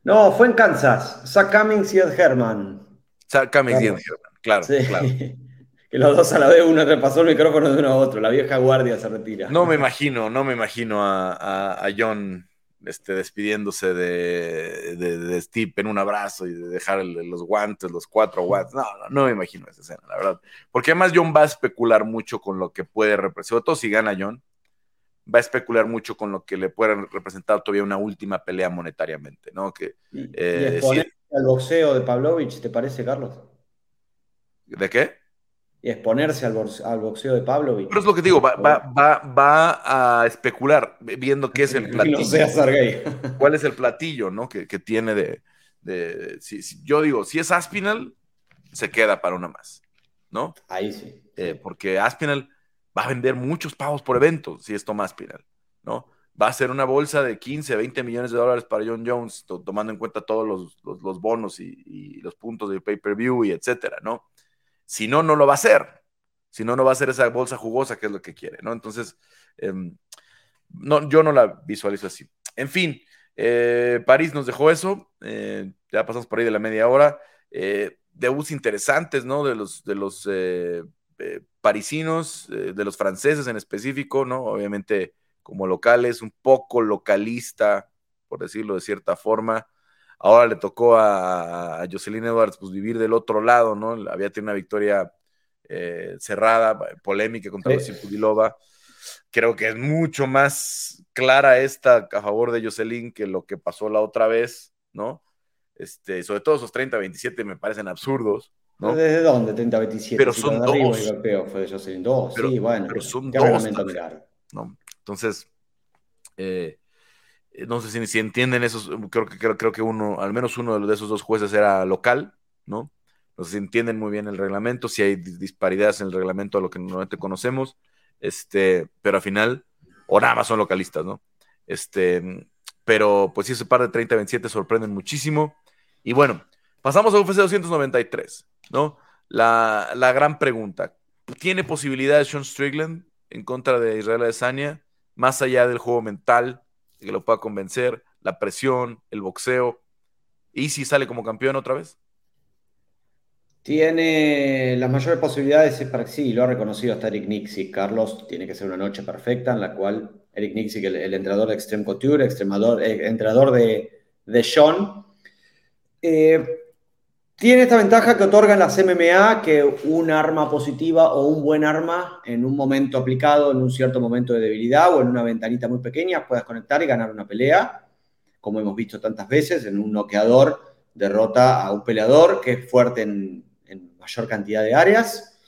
No, fue en Kansas. Zach Cummings y Ed Herman. Zach Cummings y Ed Herman, claro, claro. que los dos a la vez uno repasó el micrófono de uno a otro. La vieja guardia se retira. No me imagino, no me imagino a, John este, despidiéndose de, de, Steve en un abrazo y de dejar los guantes, los cuatro guantes. No, no, no, me imagino esa escena, la verdad. Porque además John va a especular mucho con lo que puede representar, sobre todo si gana John, va a especular mucho con lo que le puede representar todavía una última pelea monetariamente, ¿no? Que, y, eh, al boxeo de Pavlovich, ¿te parece, Carlos? ¿De qué? Y exponerse al, boxeo de Pablo. Pero es lo que digo, va, va, a especular viendo qué es el platillo. ¿Cuál es el platillo ¿no? que, tiene de... si, yo digo, si es Aspinal, se queda para una más, ¿no? Ahí sí. Eh, porque Aspinal va a vender muchos pavos por evento si es Tomás Aspinal, ¿no? Va a ser una bolsa de 15, 20 millones de dólares para John Jones, tomando en cuenta todos los, bonos y, y, los puntos de pay-per-view y etcétera, ¿no? Si no, no lo va a hacer. Si no, no va a ser esa bolsa jugosa que es lo que quiere, ¿no? Entonces, em, no, yo no la visualizo así. En fin, eh, París nos dejó eso. Eh, ya pasamos por ahí de la media hora. Eh, debuts interesantes, ¿no? De los, de los parisinos, de los franceses en específico, ¿no? Obviamente como locales, un poco localista, por decirlo de cierta forma. Ahora le tocó a, Jocelyn Edwards pues, vivir del otro lado, ¿no? Había tenido una victoria eh, cerrada, polémica contra sí. Creo que es mucho más clara esta a favor de Jocelyn que lo que pasó la otra vez, ¿no? Este, sobre todo esos 30-27 me parecen absurdos. ¿no? ¿Desde dónde 30-27? Pero son dos. fue de Jocelyn dos, sí, bueno. Pero son dos. ¿no? Entonces, eh, eh, no sé si, entienden esos, creo que, creo, que uno, al menos uno de esos dos jueces era local, ¿no? No sé si entienden muy bien el reglamento, si hay disparidades en el reglamento a lo que normalmente conocemos, este, pero al final, o nada más son localistas, ¿no? Este, pero pues sí, ese par de 30-27 sorprenden muchísimo. Y bueno, pasamos a UFC 293, ¿no? La, la gran pregunta, ¿tiene posibilidades Sean Strickland en contra de Israel Adesanya, más allá del juego mental? Que lo pueda convencer, la presión, el boxeo. ¿Y si sale como campeón otra vez? Tiene las mayores posibilidades, para sí, lo ha reconocido hasta Eric Nixie. Carlos tiene que ser una noche perfecta en la cual Eric Nixie, el, el entrenador de Extreme Couture, extremador, eh, entrenador de, de Sean, eh, tiene esta ventaja que otorgan las MMA, que un arma positiva o un buen arma en un momento aplicado, en un cierto momento de debilidad o en una ventanita muy pequeña, puedas conectar y ganar una pelea, como hemos visto tantas veces, en un noqueador derrota a un peleador que es fuerte en, mayor cantidad de áreas.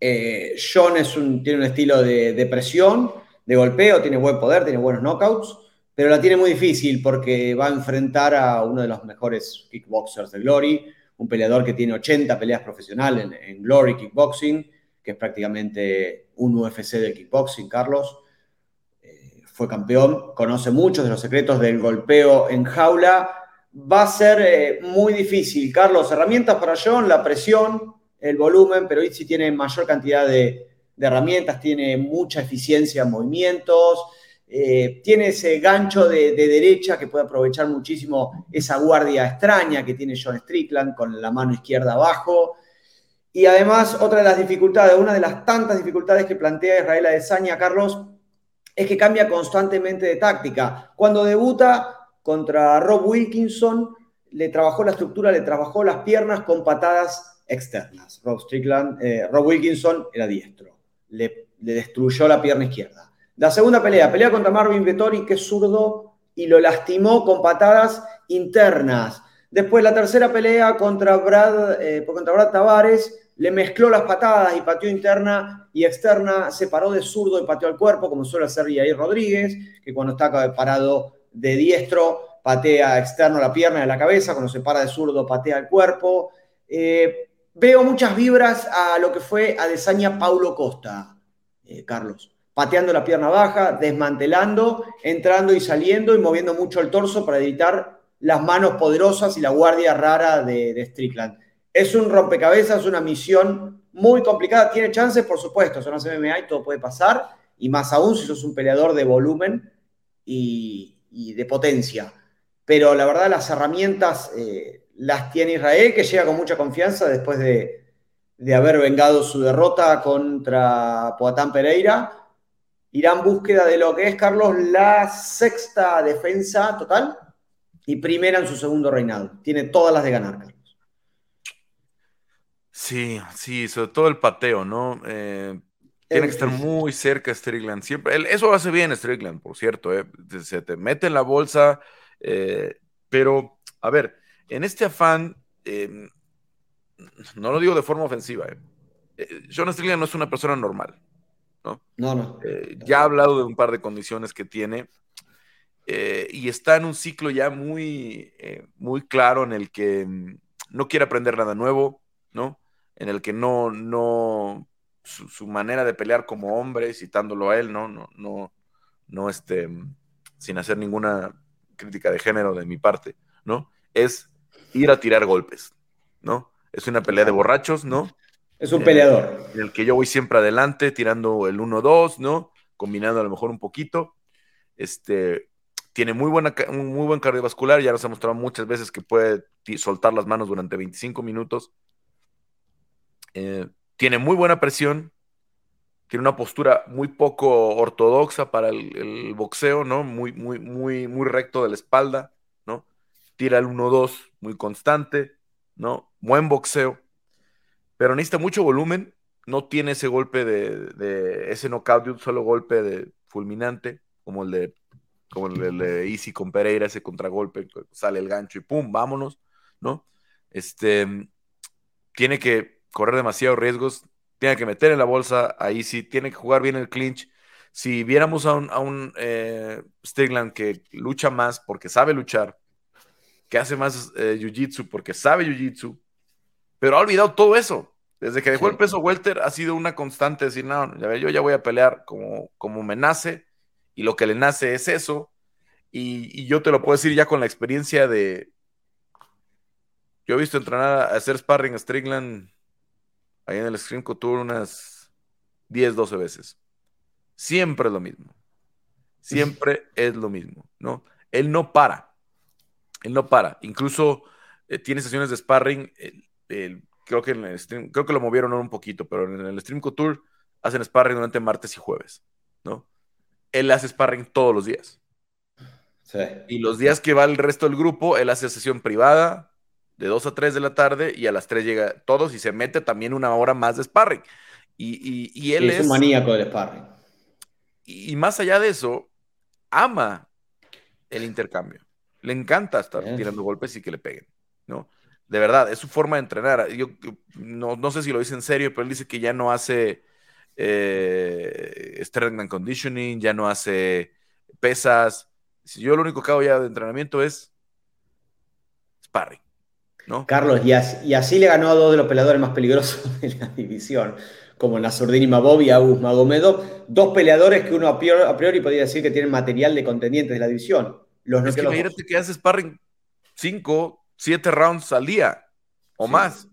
Eh, John es un, tiene un estilo de, de presión, de golpeo, tiene buen poder, tiene buenos knockouts pero la tiene muy difícil porque va a enfrentar a uno de los mejores kickboxers de Glory, un peleador que tiene 80 peleas profesionales en, Glory Kickboxing, que es prácticamente un UFC del kickboxing, Carlos. Eh, fue campeón, conoce muchos de los secretos del golpeo en jaula. Va a ser eh, muy difícil, Carlos. Herramientas para John, la presión, el volumen, pero Itzi tiene mayor cantidad de, de herramientas, tiene mucha eficiencia en movimientos eh, tiene ese gancho de, derecha que puede aprovechar muchísimo esa guardia extraña que tiene John Strickland con la mano izquierda abajo. Y además, otra de las dificultades, una de las tantas dificultades que plantea Israel Adesanya, Carlos, es que cambia constantemente de táctica. Cuando debuta contra Rob Wilkinson, le trabajó la estructura, le trabajó las piernas con patadas externas. Rob Strickland, eh, Rob Wilkinson era diestro, le destruyó la pierna izquierda. La segunda pelea, pelea contra Marvin Vettori, que es zurdo, y lo lastimó con patadas internas. Después la tercera pelea contra Brad, eh, contra Brad Tavares, le mezcló las patadas y pateó interna y externa, se paró de zurdo y pateó al cuerpo, como suele hacer Yair Rodríguez, que cuando está parado de diestro patea externo la pierna y la cabeza, cuando se para de zurdo patea el cuerpo. Eh, veo muchas vibras a lo que fue a Desaña Paulo Costa, eh, Carlos. Pateando la pierna baja, desmantelando, entrando y saliendo y moviendo mucho el torso para evitar las manos poderosas y la guardia rara de, de Strickland. Es un rompecabezas, una misión muy complicada. Tiene chances, por supuesto, son las MMA y todo puede pasar, y más aún si sos un peleador de volumen y, de potencia. Pero la verdad, las herramientas eh, las tiene Israel, que llega con mucha confianza después de, haber vengado su derrota contra Poatán Pereira. Irá en búsqueda de lo que es, Carlos, la sexta defensa total y primera en su segundo reinado. Tiene todas las de ganar, Carlos. Sí, sí, sobre todo el pateo, ¿no? Eh, tiene que estar muy cerca Strickland. Siempre, eso hace bien Strickland, por cierto. ¿eh? Se te mete en la bolsa. Eh, pero, a ver, en este afán, em, no lo digo de forma ofensiva. John Strickland no es una persona normal. No, no. no. ya ha hablado de un par de condiciones que tiene. y está en un ciclo ya muy, muy claro en el que mm, no quiere aprender nada nuevo, ¿no? en el que no, no, su, manera de pelear como hombre, citándolo a él, no, no, no, no, este, sin hacer ninguna crítica de género de mi parte, ¿no? Es ir a tirar golpes, ¿no? Es una pelea de borrachos, ¿no? Es un peleador. En el que yo voy siempre adelante, tirando el 1-2, ¿no? Combinando a lo mejor un poquito. Este, tiene muy, buena, muy buen cardiovascular, ya nos ha mostrado muchas veces que puede soltar las manos durante 25 minutos eh, tiene muy buena presión, tiene una postura muy poco ortodoxa para el, boxeo, ¿no? Muy, muy, muy, muy recto de la espalda, ¿no? Tira el 1-2 muy constante, ¿no? Buen boxeo, pero necesita mucho volumen, no tiene ese golpe de, ese knockout de un solo golpe de fulminante, como el de como el de Easy con Pereira, ese contragolpe, sale el gancho y pum, vámonos, ¿no? Este, tiene que correr demasiados riesgos, tiene que meter en la bolsa, ahí sí, tiene que jugar bien el clinch. Si viéramos a un, a un eh, que lucha más porque sabe luchar, que hace más eh, jiu-jitsu porque sabe jiu-jitsu, pero ha olvidado todo eso. Desde que dejó el peso welter ha sido una constante decir, no, ya yo ya voy a pelear como, como me nace y lo que le nace es eso. Y, y, yo te lo puedo decir ya con la experiencia de... Yo he visto entrenar a hacer sparring a Strickland ahí en el Screen Couture unas 10, 12 veces. Siempre es lo mismo. Siempre es lo mismo, ¿no? Él no para. Él no para. Incluso eh, tiene sesiones de sparring. Creo, que en el stream, creo que lo movieron un poquito, pero en el Stream Couture hacen sparring durante martes y jueves, ¿no? Él hace sparring todos los días. Sí. Y los días que va el resto del grupo, él hace sesión privada, de 2 a 3 de la tarde y a las 3 llega todos y se mete también una hora más de sparring. Y, y, él es, un maníaco del sparring. Y, más allá de eso, ama el intercambio. Le encanta estar tirando golpes y que le peguen, ¿no? De verdad, es su forma de entrenar. Yo no, sé si lo dice en serio, pero él dice que ya no hace eh, strength and conditioning, ya no hace pesas. Yo lo único que hago ya de entrenamiento es sparring. Carlos, y así, le ganó a dos de los peleadores más peligrosos de la división, como Nasurdin Imabov y Agus Magomedov, dos peleadores que uno a priori, podría decir que tienen material de contendientes de la división. Los es que imagínate que hace sparring cinco, siete rounds al día o más,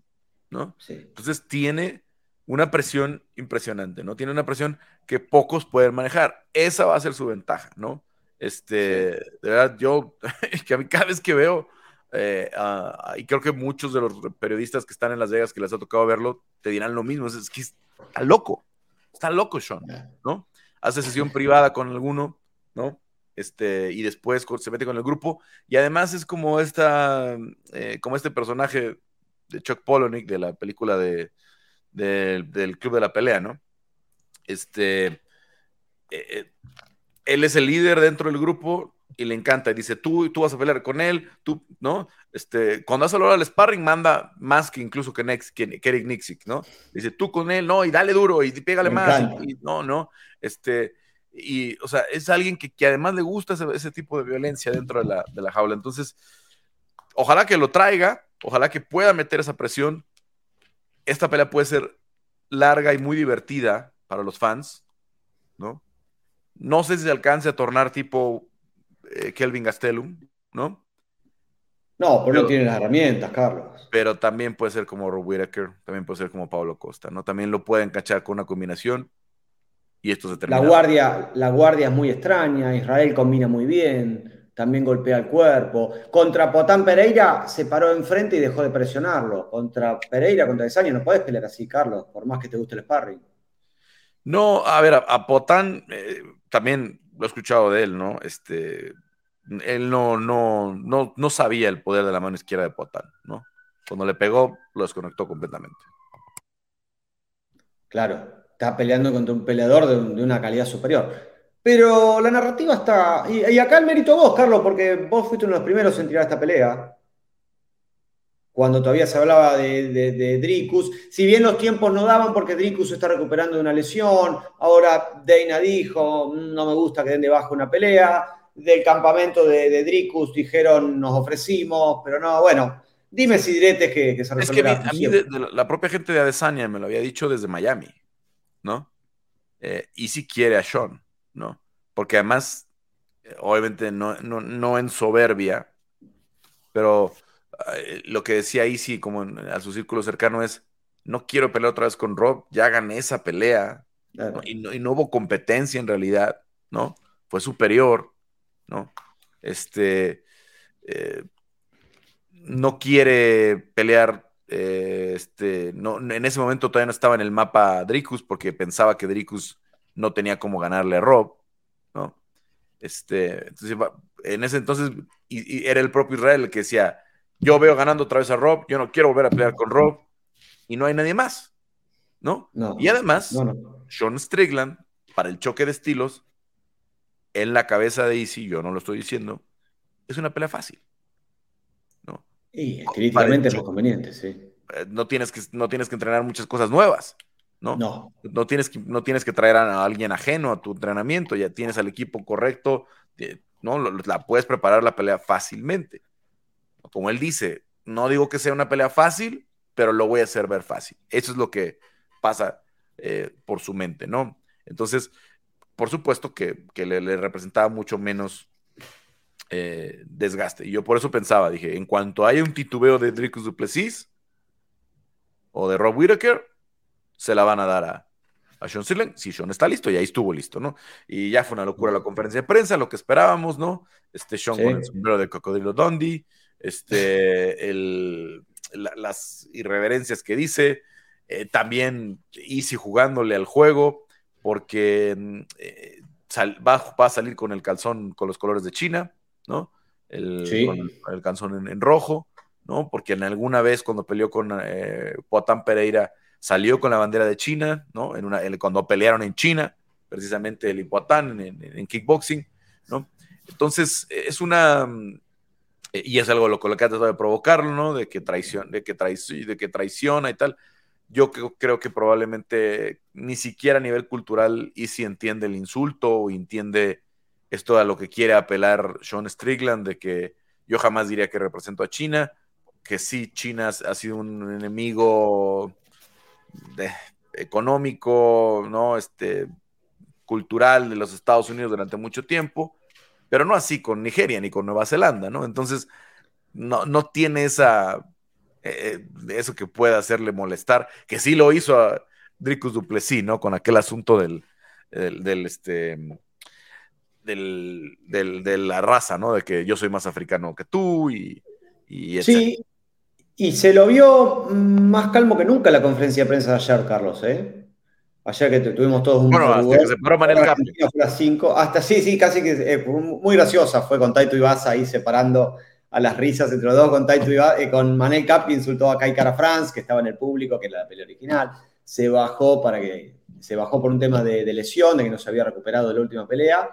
¿no? Entonces tiene una presión impresionante, ¿no? Tiene una presión que pocos pueden manejar. Esa va a ser su ventaja, ¿no? Este, de verdad, yo, que a mí cada vez que veo eh, y creo que muchos de los periodistas que están en Las Vegas, que les ha tocado verlo, te dirán lo mismo. Es, que está loco. Está loco, Sean, ¿no? Hace sesión privada con alguno, ¿no? Este, y después se mete con el grupo. Y además es como esta, eh, como este personaje de Chuck Palahniuk de la película de, del Club de la Pelea, ¿no? Este, eh, él es el líder dentro del grupo, y le encanta. Y dice, tú, tú vas a pelear con él, tú, ¿no? Este, cuando hace el sparring, manda más que incluso que, Nex, que, Eric Nixik, ¿no? Dice, tú con él, no, y dale duro, y pégale más. Y, no, no. Este, y, o sea, es alguien que, que además le gusta ese, tipo de violencia dentro de la, de la jaula. Entonces, ojalá que lo traiga, ojalá que pueda meter esa presión. Esta pelea puede ser larga y muy divertida para los fans, ¿no? No sé si se alcance a tornar tipo eh, Kelvin Gastelum, ¿no? No, pero no tiene las herramientas, Carlos. Pero también puede ser como Rob Whittaker, también puede ser como Pablo Costa, ¿no? También lo pueden cachar con una combinación y esto se termina. La guardia, la guardia es muy extraña, Israel combina muy bien, también golpea el cuerpo. Contra Potán Pereira se paró enfrente y dejó de presionarlo. Contra Pereira, contra Desaño, no puedes pelear así, Carlos, por más que te guste el sparring. No, a ver, a, Potán eh, también lo he escuchado de él, ¿no? Este, él no, no, no, no sabía el poder de la mano izquierda de Potán, ¿no? Cuando le pegó, lo desconectó completamente. Claro, está peleando contra un peleador de, una calidad superior. Pero la narrativa está. Y, acá el mérito vos, Carlos, porque vos fuiste uno de los primeros en tirar esta pelea cuando todavía se hablaba de, de, Dricus. Si bien los tiempos no daban porque Dricus está recuperando de una lesión, ahora Deina dijo, mm, no me gusta que den debajo una pelea. Del campamento de, Dricus dijeron, nos ofrecimos, pero no, bueno, dime si diretes que, que se Es que a mí, la propia gente de Adesanya me lo había dicho desde Miami, ¿no? Eh, y si quiere a Sean, ¿no? Porque además, eh, obviamente no, no, no en soberbia, pero lo que decía Easy como a su círculo cercano es, no quiero pelear otra vez con Rob, ya gané esa pelea, y, no, hubo competencia en realidad, ¿no? Fue superior, ¿no? Este, eh, no quiere pelear, eh, este, no, en ese momento todavía no estaba en el mapa Dricus porque pensaba que Dricus no tenía como ganarle a Rob, ¿no? Este, entonces, en ese entonces, y era el propio Israel el que decía, yo veo ganando otra vez a Rob, yo no quiero volver a pelear con Rob y no hay nadie más, ¿no? y además, Sean Strickland, para el choque de estilos, en la cabeza de Easy, yo no lo estoy diciendo, es una pelea fácil. Y críticamente es más conveniente, sí. Eh, no tienes, que, no tienes que entrenar muchas cosas nuevas, ¿no? No. No tienes que, no tienes que traer a alguien ajeno a tu entrenamiento, ya tienes al equipo correcto, ¿no? La puedes preparar la pelea fácilmente como él dice, no digo que sea una pelea fácil, pero lo voy a hacer ver fácil. Eso es lo que pasa eh, por su mente, ¿no? Entonces, por supuesto que, le, representaba mucho menos eh, desgaste. Y yo por eso pensaba, dije, en cuanto haya un titubeo de Dricus Duplessis o de Rob Whittaker, se la van a dar a, a Sean Strickland, si Sean está listo, y ahí estuvo listo, ¿no? Y ya fue una locura la conferencia de prensa, lo que esperábamos, ¿no? Este Sean con el sombrero de Cocodrilo Dundee, este, las irreverencias que dice, eh, también Easy jugándole al juego, porque mm, eh, va, a salir con el calzón con los colores de China, ¿no? El, con, el calzón en, rojo, ¿no? Porque en alguna vez cuando peleó con eh, Poatán Pereira salió con la bandera de China, ¿no? En una, cuando pelearon en China, precisamente el Poatán en, en, kickboxing, ¿no? Entonces, es una, y es algo lo, que ha tratado de provocarlo, ¿no? De que, traición, de, que de que traiciona y tal. Yo creo, que probablemente ni siquiera a nivel cultural Easy entiende el insulto o entiende esto a lo que quiere apelar Sean Strickland, de que yo jamás diría que represento a China, que sí, China ha sido un enemigo económico, ¿no? Este, cultural de los Estados Unidos durante mucho tiempo, pero no así con Nigeria ni con Nueva Zelanda, ¿no? Entonces, no, no tiene esa, eh, eso que pueda hacerle molestar, que sí lo hizo a Dricus Duplessis, ¿no? Con aquel asunto del, del, este, del, de la raza, ¿no? De que yo soy más africano que tú y... y sí, y se lo vio más calmo que nunca en la conferencia de prensa de ayer, Carlos, ¿eh? Ayer que tuvimos todos un. Bueno, hasta que se paró Manel las cinco, hasta sí, sí, casi que eh, muy graciosa fue con Taito Ibasa ahí separando a las risas entre los dos. Con Taito Ibasa, eh, con Manel Capri insultó a Kai Cara France, que estaba en el público, que era la pelea original. Se bajó para que. Se bajó por un tema de, lesión, de que no se había recuperado de la última pelea.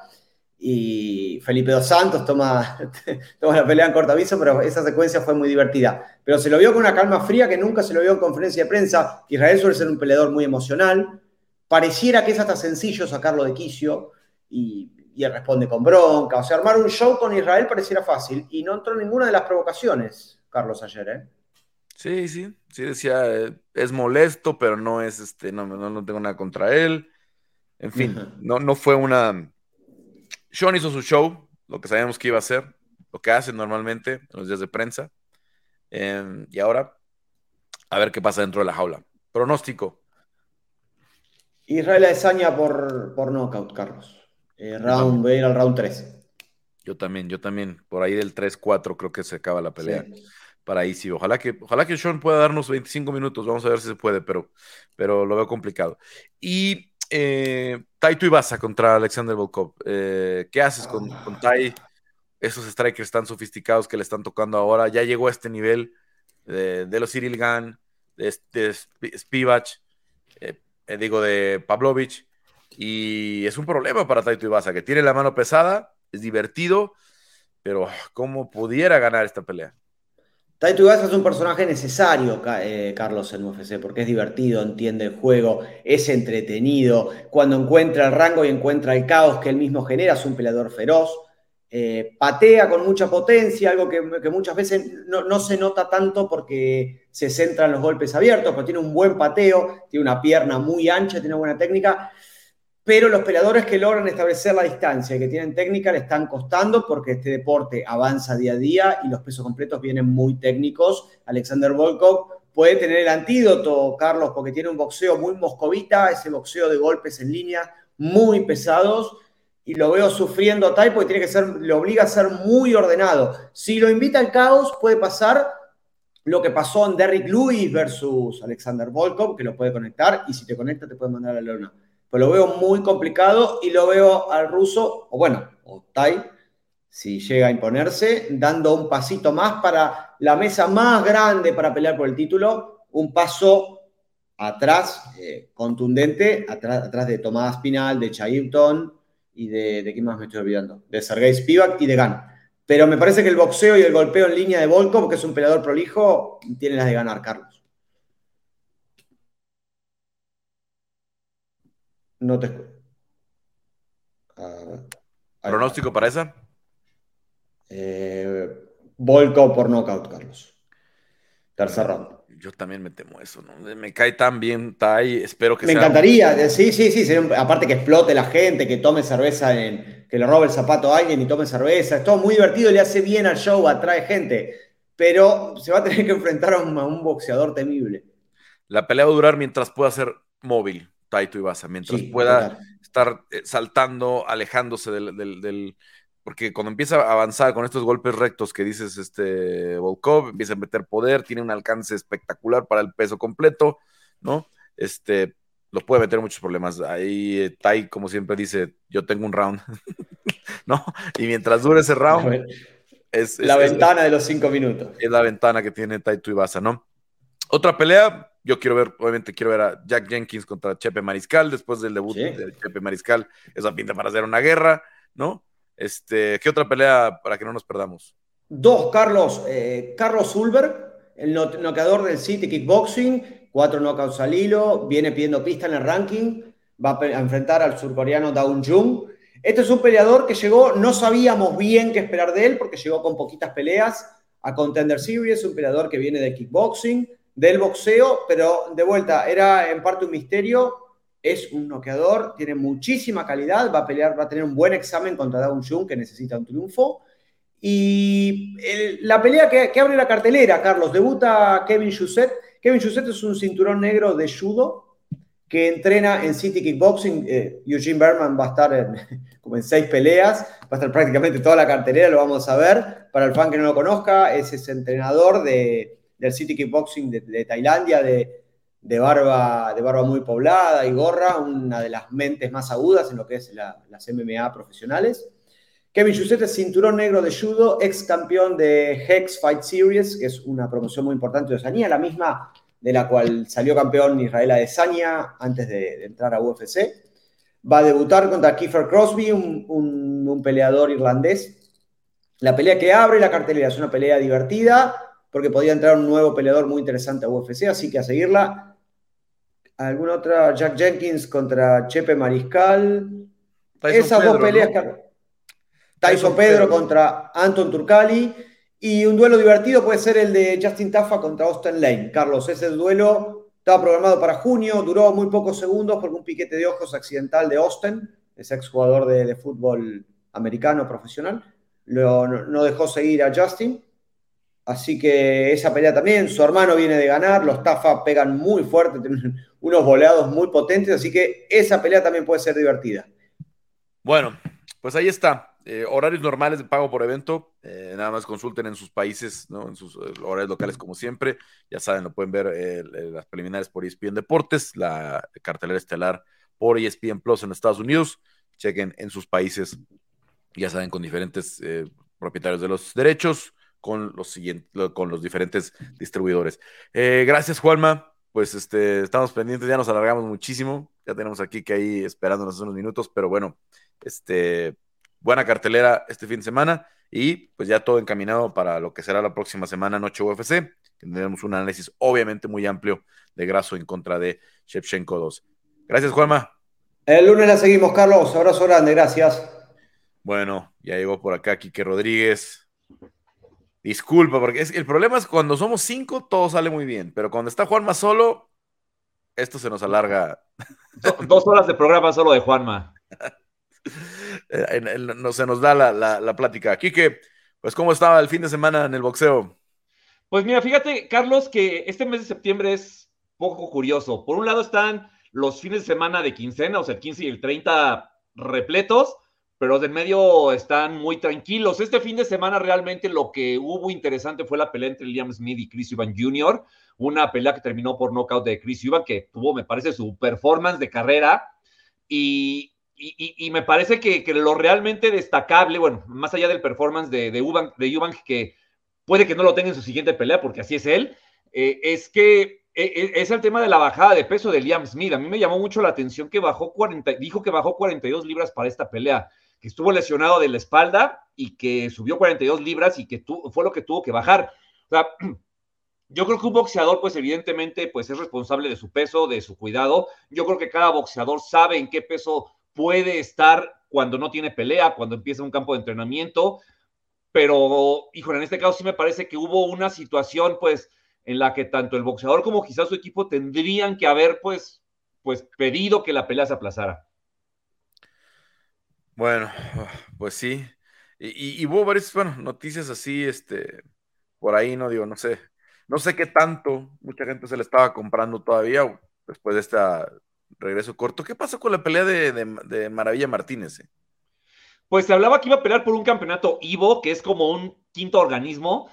Y Felipe Dos Santos toma, toma la pelea en corto aviso, pero esa secuencia fue muy divertida. Pero se lo vio con una calma fría que nunca se lo vio en conferencia de prensa. Israel suele ser un peleador muy emocional. Pareciera que es hasta sencillo sacarlo de quicio y, y él responde con bronca. O sea, armar un show con Israel pareciera fácil y no entró en ninguna de las provocaciones, Carlos, ayer. ¿eh? Sí, sí, sí decía, eh, es molesto, pero no es, este, no, no, no tengo nada contra él. En fin, no, no fue una sean hizo su show, lo que sabíamos que iba a hacer, lo que hace normalmente en los días de prensa. Em, y ahora, a ver qué pasa dentro de la jaula. Pronóstico. Israel Adesaña por, por knockout, Carlos. Eh, round, voy a ir al round 3. Yo también, yo también. Por ahí del 3-4 creo que se acaba la pelea. Para ahí sí. Ojalá que, ojalá que Sean pueda darnos 25 minutos. Vamos a ver si se puede, pero, pero lo veo complicado. Y eh, Taito Ibasa contra Alexander Volkov. Eh, ¿Qué haces con, con Tai? Esos strikers tan sofisticados que le están tocando ahora. Ya llegó a este nivel de, los Cyril Gann, de, de Spivach, eh, eh, digo, de Pavlovich. Y es un problema para Taito Ibasa, que tiene la mano pesada, es divertido, pero ¿cómo pudiera ganar esta pelea? Taito es un personaje necesario, eh, Carlos, en UFC, porque es divertido, entiende el juego, es entretenido. Cuando encuentra el rango y encuentra el caos que él mismo genera, es un peleador feroz. Eh, patea con mucha potencia, algo que, muchas veces no, no, se nota tanto porque se centra en los golpes abiertos, pero tiene un buen pateo, tiene una pierna muy ancha, tiene buena técnica pero los peleadores que logran establecer la distancia y que tienen técnica le están costando porque este deporte avanza día a día y los pesos completos vienen muy técnicos. Alexander Volkov puede tener el antídoto, Carlos, porque tiene un boxeo muy moscovita, ese boxeo de golpes en línea muy pesados y lo veo sufriendo a Tai porque tiene que ser, le obliga a ser muy ordenado. Si lo invita al caos, puede pasar lo que pasó en Derrick Lewis versus Alexander Volkov, que lo puede conectar y si te conecta te puede mandar a la lona pero lo veo muy complicado y lo veo al ruso, o bueno, o Tai, si llega a imponerse, dando un pasito más para la mesa más grande para pelear por el título, un paso atrás, eh, contundente, atrás, atrás, de Tomás Pinal, de Chaipton y de, de más me estoy olvidando, de Sergei Spivak y de Gan. Pero me parece que el boxeo y el golpeo en línea de Volkov, que es un peleador prolijo, tiene las de ganar, Carlos. No te ¿Pronóstico para esa? Eh, por knockout, Carlos. Tercer round. Yo también me temo eso, ¿no? Me cae tan bien Tai, espero que Me encantaría, sí, sí, sí, aparte que explote la gente, que tome cerveza, en, que le robe el zapato a alguien y tome cerveza, es todo muy divertido, le hace bien al show, atrae gente, pero se va a tener que enfrentar a un boxeador temible. La pelea va a durar mientras pueda ser móvil. Taito Ibasa, mientras pueda estar eh, saltando, alejándose del, Porque cuando empieza a avanzar con estos golpes rectos que dices, este Volkov, empieza a meter poder, tiene un alcance espectacular para el peso completo, ¿no? Este, los puede meter muchos problemas. Ahí eh, Tai, como siempre dice, yo tengo un round, ¿no? Y mientras dure ese round... Es, la ventana de los cinco minutos. Es la ventana que tiene Taito Ibasa, ¿no? Otra pelea, yo quiero ver, obviamente quiero ver a Jack Jenkins contra Chepe Mariscal después del debut de Chepe Mariscal. Esa pinta para hacer una guerra, ¿no? Este, ¿Qué otra pelea para que no nos perdamos? Dos, Carlos. Eh, Carlos Ulber, el noqueador del City Kickboxing, cuatro knockouts al hilo, viene pidiendo pista en el ranking, va a enfrentar al surcoreano Daun Jung. Este es un peleador que llegó, no sabíamos bien qué esperar de él porque llegó con poquitas peleas a Contender Series, un peleador que viene de kickboxing, del boxeo, pero de vuelta, era en parte un misterio. Es un noqueador, tiene muchísima calidad, va a pelear, va a tener un buen examen contra Daun Jung, que necesita un triunfo. Y la pelea que, abre la cartelera, Carlos, debuta Kevin Jusset. Kevin Jusset es un cinturón negro de judo que entrena en City Kickboxing. Eh, Eugene Berman va a estar como en seis peleas, va a estar prácticamente toda la cartelera, lo vamos a ver. Para el fan que no lo conozca, es ese entrenador de, del City Kickboxing de, Tailandia, de, barba, de barba muy poblada y gorra, una de las mentes más agudas en lo que es las MMA profesionales. Kevin Jusset cinturón negro de judo, ex campeón de Hex Fight Series, que es una promoción muy importante de Oceanía, la misma de la cual salió campeón Israel Adesanya antes de, entrar a UFC. va a debutar contra Kiefer Crosby, un, un peleador irlandés. La pelea que abre la cartelera es una pelea divertida, porque podría entrar un nuevo peleador muy interesante a UFC, así que a seguirla. ¿Alguna otra? Jack Jenkins contra Chepe Mariscal. Esas dos peleas. Tyson, Pedro, contra Anton Turcali. Y un duelo divertido puede ser el de Justin Taffa contra Austin Lane. Carlos, ese duelo estaba programado para junio, duró muy pocos segundos porque un piquete de ojos accidental de Austin, ese exjugador de, de fútbol americano profesional, lo, no dejó seguir a Justin. Así que esa pelea también, su hermano viene de ganar, los Taffa pegan muy fuerte, tienen unos voleados muy potentes, así que esa pelea también puede ser divertida. Bueno, pues ahí está. Eh, horarios normales de pago por evento, eh, nada más consulten en sus países, ¿no? en sus eh, horarios locales como siempre. Ya saben, lo pueden ver las preliminares por ESPN Deportes, la cartelera estelar por ESPN Plus en Estados Unidos. Chequen en sus países, ya saben, con diferentes propietarios de los derechos, con los, siguientes, con los diferentes distribuidores. gracias, Juanma. Pues este, estamos pendientes, ya nos alargamos muchísimo. Ya tenemos aquí que ahí esperándonos unos minutos, pero bueno, este, buena cartelera este fin de semana y pues ya todo encaminado para lo que será la próxima semana Noche UFC. Tendremos un análisis obviamente muy amplio de Graso en contra de Shevchenko 2. Gracias, Juanma. El lunes la seguimos, Carlos. Abrazo grande, gracias. Bueno, ya llegó por acá Quique Rodríguez. Disculpa, porque es, el problema es cuando somos cinco, todo sale muy bien, pero cuando está Juanma solo, esto se nos alarga. Dos horas de programa solo de Juanma. Eh, no se nos da la, la, plática. Quique, pues ¿cómo estaba el fin de semana en el boxeo? Pues mira, fíjate, Carlos, que este mes de septiembre es poco curioso. Por un lado están los fines de semana de quincena, o sea, el 15 y el 30 repletos, pero del medio están muy tranquilos. Este fin de semana realmente lo que hubo interesante fue la pelea entre Liam Smith y Chris Ivan Jr., una pelea que terminó por knockout de Chris Ivan, que tuvo, me parece, su performance de carrera. Y, y, me parece que, lo realmente destacable, bueno, más allá del performance de, de, de que puede que no lo tenga en su siguiente pelea, porque así es él, eh, es que e, e, es el tema de la bajada de peso de Liam Smith. A mí me llamó mucho la atención que bajó 40, dijo que bajó 42 libras para esta pelea, que estuvo lesionado de la espalda y que subió 42 libras y que fue lo que tuvo que bajar. O sea, yo creo que un boxeador, pues evidentemente, pues es responsable de su peso, de su cuidado. Yo creo que cada boxeador sabe en qué peso puede estar cuando no tiene pelea, cuando empieza un campo de entrenamiento, pero, híjole, en este caso sí me parece que hubo una situación, pues, en la que tanto el boxeador como quizás su equipo tendrían que haber, pues, pues, pedido que la pelea se aplazara. Bueno, pues sí. Y, hubo varias, bueno, noticias así, este, por ahí, no digo, no sé, no sé qué tanto, mucha gente se le estaba comprando todavía después de esta regreso corto. ¿Qué pasó con la pelea de, Maravilla Martínez? Eh? Pues se hablaba que iba a pelear por un campeonato Ivo, que es como un quinto organismo,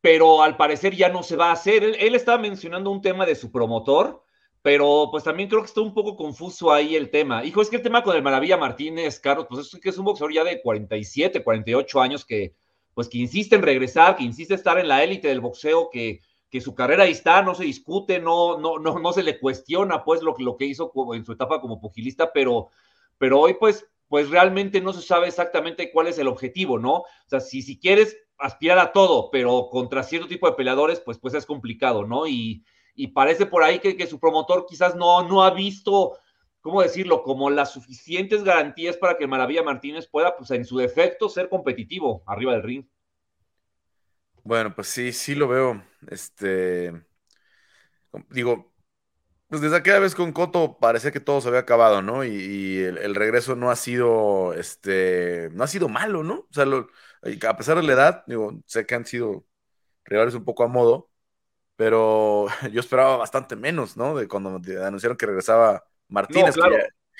pero al parecer ya no se va a hacer. Él, estaba mencionando un tema de su promotor, pero pues también creo que está un poco confuso ahí el tema. Hijo, es que el tema con el Maravilla Martínez, Carlos, pues es que es un boxeador ya de 47, 48 años que pues que insiste en regresar, que insiste en estar en la élite del boxeo, que que su carrera ahí está, no se discute, no, no, no, no se le cuestiona pues lo, lo que hizo en su etapa como pugilista, pero, pero hoy pues, pues realmente no se sabe exactamente cuál es el objetivo, ¿no? O sea, si, si quieres aspirar a todo, pero contra cierto tipo de peleadores, pues, pues es complicado, ¿no? Y, y parece por ahí que, que, su promotor quizás no, no ha visto, ¿cómo decirlo?, como las suficientes garantías para que Maravilla Martínez pueda, pues en su defecto, ser competitivo arriba del ring. Bueno, pues sí, sí lo veo. Este, digo, pues desde aquella vez con Coto parece que todo se había acabado, ¿no? Y, el, regreso no ha sido, este, no ha sido malo, ¿no? O sea, a pesar de la edad, digo, sé que han sido rivales un poco a modo, pero yo esperaba bastante menos, ¿no? De cuando anunciaron que regresaba Martínez,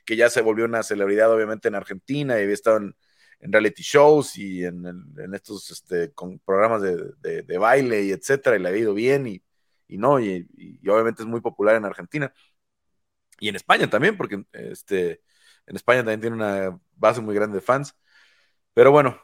que, ya, se volvió una celebridad, obviamente, en Argentina y había estado en en reality shows y en, estos este, con programas de, baile y etcétera, y le ha ido bien y, no, y, obviamente es muy popular en Argentina y en España también, porque este, en España también tiene una base muy grande de fans. Pero bueno,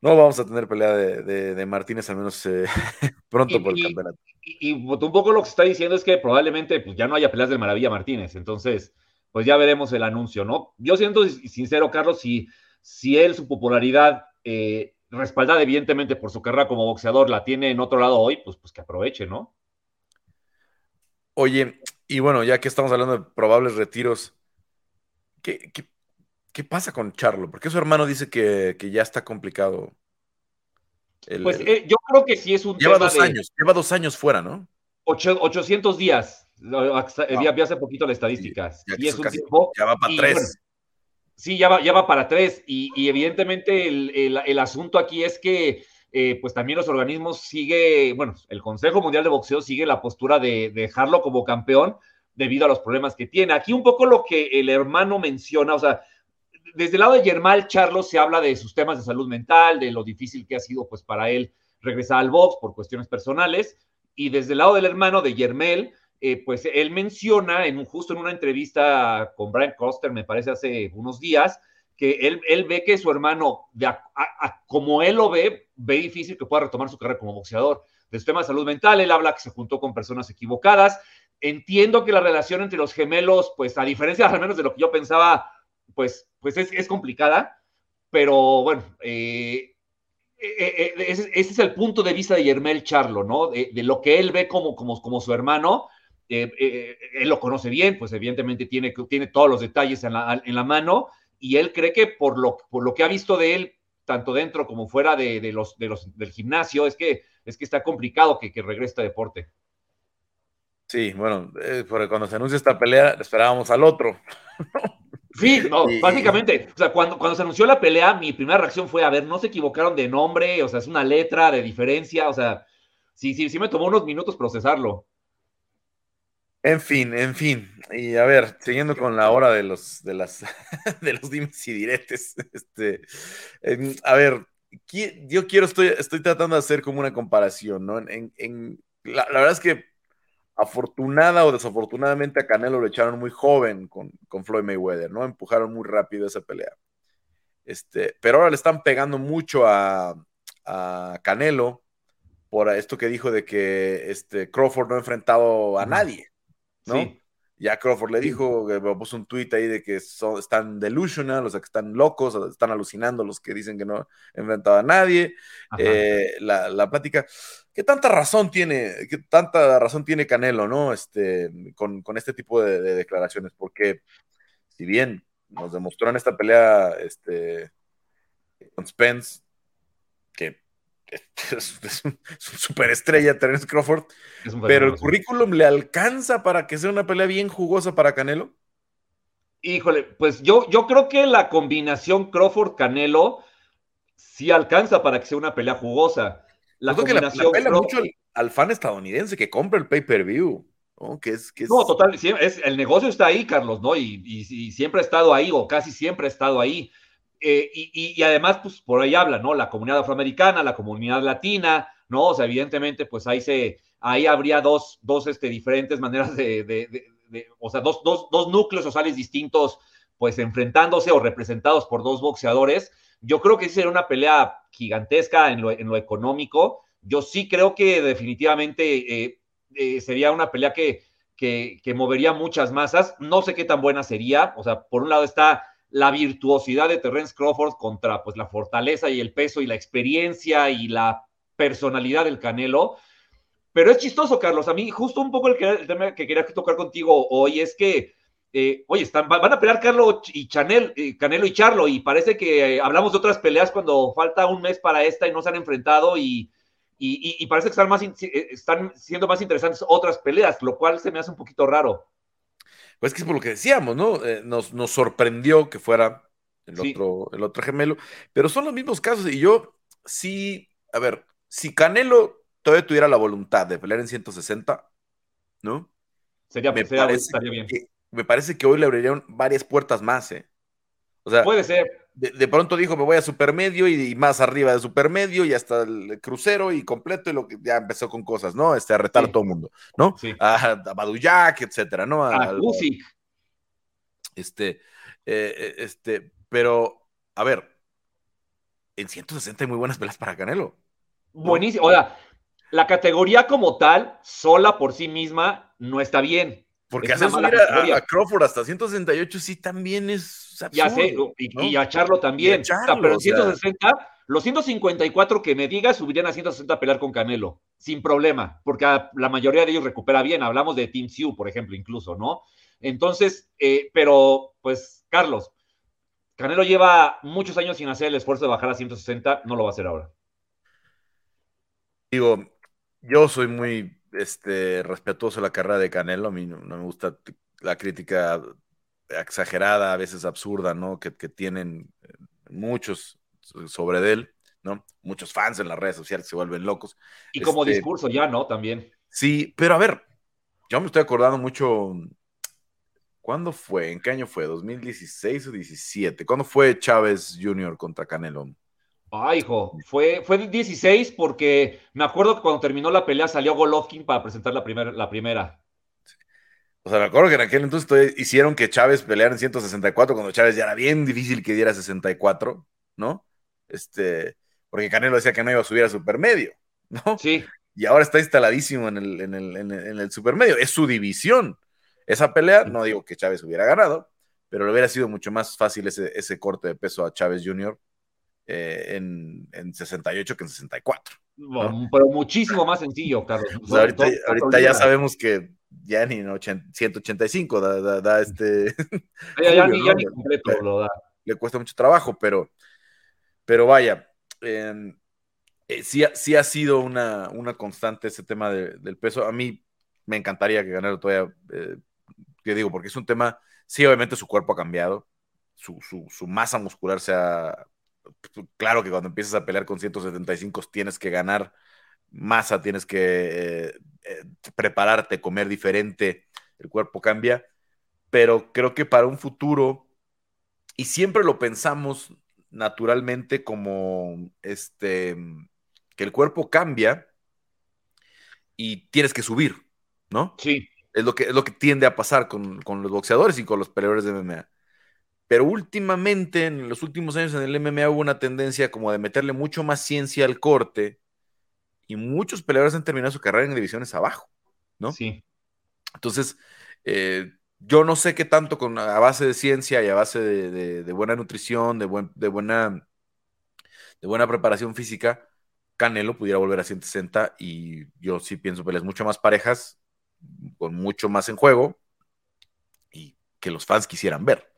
no vamos a tener pelea de, Martínez, al menos eh, pronto por el campeonato. Y, un poco lo que se está diciendo es que probablemente pues, ya no haya peleas del Maravilla Martínez, entonces pues ya veremos el anuncio, ¿no? Yo siento sincero, Carlos, si, si él su popularidad eh, respaldada evidentemente por su carrera como boxeador la tiene en otro lado hoy, pues, pues que aproveche, ¿no? Oye, y bueno, ya que estamos hablando de probables retiros, ¿qué, qué, pasa con Charlo? Porque su hermano dice que, ya está complicado. pues eh, yo creo que sí es un lleva dos años, lleva dos años fuera, ¿no? 800 días. Vi hace poquito la estadística. y es un tiempo. Ya va para tres. sí, ya va, ya va para tres. Y, evidentemente el, asunto aquí es que eh, pues también los organismos sigue, bueno, el Consejo Mundial de Boxeo sigue la postura de, dejarlo como campeón debido a los problemas que tiene. Aquí un poco lo que el hermano menciona, o sea, desde el lado de Germán Charlos se habla de sus temas de salud mental, de lo difícil que ha sido pues para él regresar al box por cuestiones personales, y desde el lado del hermano de Yermel, eh, pues él menciona en justo en una entrevista con Brian Coster, me parece hace unos días, que él, él ve que su hermano, como él lo ve, ve difícil que pueda retomar su carrera como boxeador. De su tema de salud mental, él habla que se juntó con personas equivocadas. Entiendo que la relación entre los gemelos, pues a diferencia al menos de lo que yo pensaba, pues, pues es, es complicada, pero bueno, eh, eh, ese, es el punto de vista de Yermel Charlo, ¿no? De, lo que él ve como, como, como su hermano. él lo conoce bien, pues evidentemente tiene, tiene todos los detalles en la, en la mano y él cree que por lo, por lo que ha visto de él, tanto dentro como fuera de, los, de los, del gimnasio, es que, es que está complicado que, que regrese a deporte. Sí, bueno, eh, porque cuando se anuncia esta pelea, esperábamos al otro. Sí, no, básicamente, o sea, cuando, cuando se anunció la pelea, mi primera reacción fue, a ver, no se equivocaron de nombre, o sea, es una letra de diferencia, o sea, sí, sí, sí me tomó unos minutos procesarlo. En fin, en fin. Y a ver, siguiendo con la hora de los, de las, de los dimes y diretes. Este, a ver, yo quiero, estoy, estoy tratando de hacer como una comparación, ¿no? En, en la, verdad es que afortunada o desafortunadamente a Canelo lo echaron muy joven con, con Floyd Mayweather, ¿no? Empujaron muy rápido esa pelea. Este, pero ahora le están pegando mucho a, a Canelo por esto que dijo de que este, Crawford no ha enfrentado a nadie. ¿no? Ya Crawford le dijo, puso un tweet ahí de que son, están delusional, o sea, que están locos, están alucinando los que dicen que no han enfrentado a nadie. Eh, la, la, plática, ¿qué tanta razón tiene, qué tanta razón tiene Canelo, ¿no? Este, con, este tipo de, declaraciones, porque si bien nos demostró en esta pelea este, con Spence que es, un, superestrella Terence Crawford, pero el currículum le alcanza para que sea una pelea bien jugosa para Canelo. Híjole, pues yo, yo creo que la combinación Crawford-Canelo sí alcanza para que sea una pelea jugosa. La combinación que la, mucho al, fan estadounidense que compra el pay-per-view. ¿no? Que es, no, total, es, el negocio está ahí, Carlos, ¿no? Y, y, siempre ha estado ahí, o casi siempre ha estado ahí. Eh, y, además, pues por ahí habla, ¿no? La comunidad afroamericana, la comunidad latina, ¿no? O sea, evidentemente, pues ahí se, ahí habría dos, dos este, diferentes maneras de, o sea, dos, dos, dos núcleos sociales distintos, pues enfrentándose o representados por dos boxeadores. Yo creo que sería una pelea gigantesca en lo, económico. Yo sí creo que definitivamente eh, eh, sería una pelea que, que, que movería muchas masas. No sé qué tan buena sería. O sea, por un lado está la virtuosidad de Terence Crawford contra pues la fortaleza y el peso y la experiencia y la personalidad del Canelo. Pero es chistoso, Carlos. A mí justo un poco el, tema que quería tocar contigo hoy es que, eh, oye, están, van a pelear Carlos y Chanel, eh, Canelo y Charlo, y parece que eh, hablamos de otras peleas cuando falta un mes para esta y no se han enfrentado y, y, parece que están, más, están siendo más interesantes otras peleas, lo cual se me hace un poquito raro. Pues que es por lo que decíamos, ¿no? Eh, nos, nos, sorprendió que fuera el, otro, el otro gemelo, pero son los mismos casos y yo sí, a ver, si Canelo todavía tuviera la voluntad de pelear en 160, ¿no? Sería, me parece bien. Me parece que hoy le abrirían varias puertas más, ¿eh? O sea, puede ser de, pronto dijo, me voy a supermedio y, y, más arriba de supermedio y hasta el crucero y completo y lo que ya empezó con cosas, ¿no? Este, a retar a todo el mundo, ¿no? A, a Baduyak, etcétera, ¿no? A, Este, eh, eh, este, pero, a ver, en 160 hay muy buenas pelas para Canelo. Buenísimo. O sea, la categoría como tal, sola por sí misma, no está bien. Porque hacer subir a, Crawford hasta 168 sí también es absurdo, Ya sé, y, a Charlo también. pero en 160, los 154 que me digas subirían a 160 a pelear con Canelo, sin problema, porque la mayoría de ellos recupera bien. Hablamos de Team Sioux, por ejemplo, incluso, ¿no? Entonces, eh, pero pues, Carlos, Canelo lleva muchos años sin hacer el esfuerzo de bajar a 160, no lo va a hacer ahora. Digo, yo soy muy este, respetuoso de la carrera de Canelo, a mí no, me gusta la crítica exagerada, a veces absurda, ¿no? Que, tienen eh, muchos sobre él, ¿no? Muchos fans en las redes sociales se vuelven locos. Y como este, discurso ya, ¿no? También. Sí, pero a ver, yo me estoy acordando mucho ¿Cuándo fue? ¿En qué año fue? ¿2016 o 17? ¿Cuándo fue Chávez Jr. contra Canelo? Ay, hijo, fue, fue 16 porque me acuerdo que cuando terminó la pelea salió Golovkin para presentar la, la primera. O sea, me acuerdo que en aquel entonces hicieron que Chávez peleara en 164 cuando Chávez ya era bien difícil que diera 64, ¿no? Este, porque Canelo decía que no iba a subir a supermedio, ¿no? Sí. Y ahora está instaladísimo en el, en el, en el, en el supermedio, es su división. Esa pelea, no digo que Chávez hubiera ganado, pero le hubiera sido mucho más fácil ese, corte de peso a Chávez Jr. Eh, en, 68 que en 64. pero muchísimo más sencillo, Carlos. ahorita, ya sabemos que ya ni en 185 da, este. Ya, ni, completo lo da. Le cuesta mucho trabajo, pero, pero vaya. Eh, sí, sí, ha sido una, una constante ese tema del peso. A mí me encantaría que ganara todavía eh, que digo, porque es un tema, sí, obviamente su cuerpo ha cambiado, su, masa muscular se ha... Claro que cuando empiezas a pelear con 175 tienes que ganar masa, tienes que eh, eh, prepararte, comer diferente, el cuerpo cambia, pero creo que para un futuro, y siempre lo pensamos naturalmente como este, que el cuerpo cambia y tienes que subir, ¿no? Sí. Es lo que, es lo que tiende a pasar con, los boxeadores y con los peleadores de MMA. Pero últimamente, en los últimos años en el MMA hubo una tendencia como de meterle mucho más ciencia al corte y muchos peleadores han terminado su carrera en divisiones abajo, ¿no? Sí. Entonces, eh, yo no sé qué tanto con a base de ciencia y a base de, buena nutrición, de, buen, de, buena, de buena preparación física, Canelo pudiera volver a 160 y yo sí pienso peleas mucho más parejas con mucho más en juego y que los fans quisieran ver.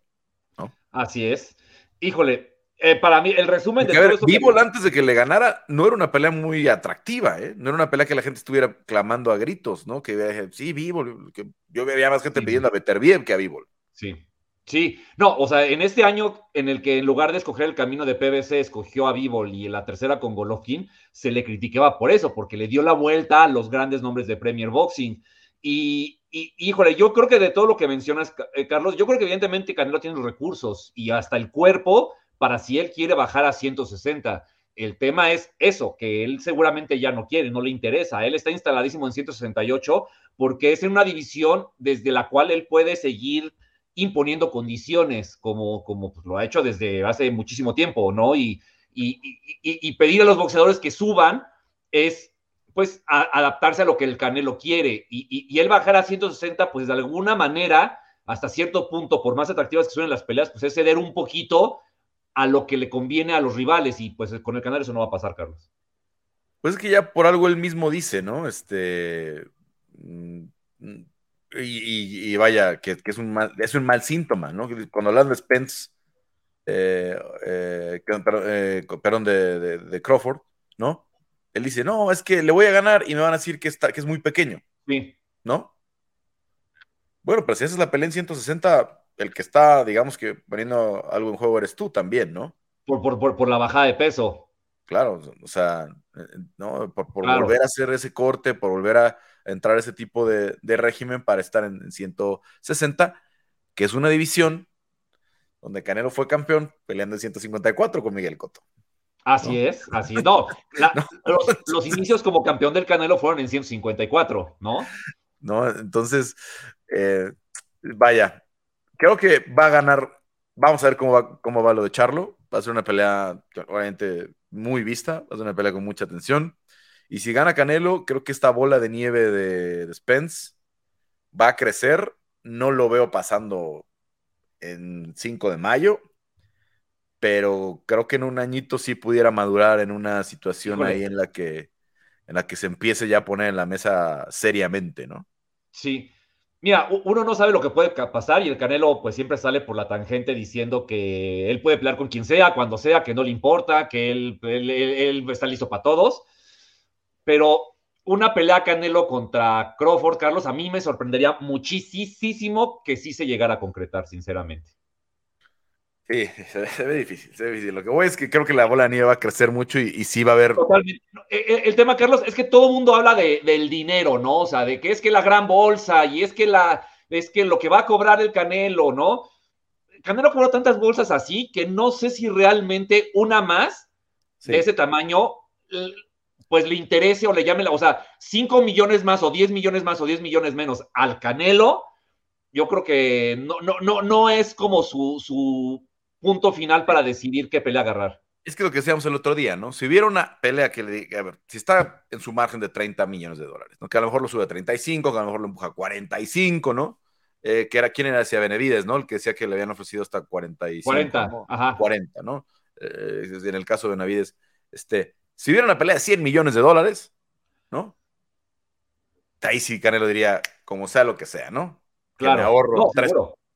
¿No? Así es. Híjole, eh, para mí, el resumen de todo que... antes de que le ganara no era una pelea muy atractiva, ¿eh? No era una pelea que la gente estuviera clamando a gritos, ¿no? Que sí, Vivo, que yo veía más gente pidiendo a Beterbiev que a Vivo. Sí. Sí, no, o sea, en este año en el que en lugar de escoger el camino de PBC escogió a Vivol y en la tercera con Golovkin, se le criticaba por eso, porque le dio la vuelta a los grandes nombres de Premier Boxing. Y, híjole, yo creo que de todo lo que mencionas, eh, Carlos, yo creo que evidentemente Canelo tiene los recursos y hasta el cuerpo para si él quiere bajar a 160. El tema es eso, que él seguramente ya no quiere, no le interesa. Él está instaladísimo en 168 porque es en una división desde la cual él puede seguir imponiendo condiciones, como, como pues, lo ha hecho desde hace muchísimo tiempo, ¿no? Y, y, y, pedir a los boxeadores que suban es pues adaptarse a lo que el Canelo quiere. Y, y, él bajar a 160, pues de alguna manera, hasta cierto punto, por más atractivas que suenen las peleas, pues es ceder un poquito a lo que le conviene a los rivales. Y pues con el Canelo eso no va a pasar, Carlos. Pues es que ya por algo él mismo dice, ¿no? Este. Mm, y, vaya, que, es, un mal, es un mal síntoma, ¿no? Cuando hablan de Spence, eh, eh, eh, perdón, de, de Crawford, ¿no? Él dice, no, es que le voy a ganar y me van a decir que, está, que es muy pequeño. Sí. ¿No? Bueno, pero si esa es la pelea en 160, el que está, digamos que poniendo algo en juego eres tú también, ¿no? Por, por, la bajada de peso. Claro, o sea, ¿no? Por, volver a hacer ese corte, por volver a entrar a ese tipo de, régimen para estar en, en 160, que es una división donde Canelo fue campeón peleando en 154 con Miguel Cotto. Así es, así es. No, Los, inicios como campeón del Canelo fueron en 154, ¿no? No, entonces, eh, vaya, creo que va a ganar. Vamos a ver cómo va, cómo va lo de Charlo. Va a ser una pelea, obviamente, muy vista. Va a ser una pelea con mucha atención. Y si gana Canelo, creo que esta bola de nieve de, de Spence va a crecer no lo veo pasando en 5 de mayo, pero creo que en un añito sí pudiera madurar en una situación ahí en la que en la que se empiece ya a poner en la mesa seriamente, ¿no? Sí. Mira, uno no sabe lo que puede pasar y el Canelo pues siempre sale por la tangente diciendo que él puede pelear con quien sea, cuando sea, que no le importa, que él, él está listo para todos. Pero una pelea Canelo contra Crawford, Carlos, a mí me sorprendería muchísimo que sí se llegara a concretar, sinceramente. Sí, se ve, difícil, se ve difícil. Lo que voy es que creo que la bola de nieve va a crecer mucho y, sí va a haber. Totalmente. E, e, el, tema, Carlos, es que todo el mundo habla de, del dinero, ¿no? O sea, de que es que la gran bolsa y es que la es que lo que va a cobrar el Canelo, ¿no? Canelo cobró tantas bolsas así que no sé si realmente una más de ese tamaño pues le interese o le llame la, o sea, 5 millones más o 10 millones más o 10 millones menos al Canelo, yo creo que no, no, no, no es como su, su punto final para decidir qué pelea agarrar. Es que lo que decíamos el otro día, ¿no? Si hubiera una pelea que le diga, a ver, si está en su margen de 30 millones de dólares, ¿no? Que a lo mejor lo sube a 35, que a lo mejor lo empuja a 45, ¿no? Eh, que era, ¿quién era? Decía Benevides, ¿no? El que decía que le habían ofrecido hasta 45. 40, ajá. 40, ¿no? Eh, en el caso de Benavides, este, si hubiera una pelea de 100 millones de dólares, ¿no? Ahí sí Canelo diría, como sea lo que sea, ¿no? Claro. me ahorro tres,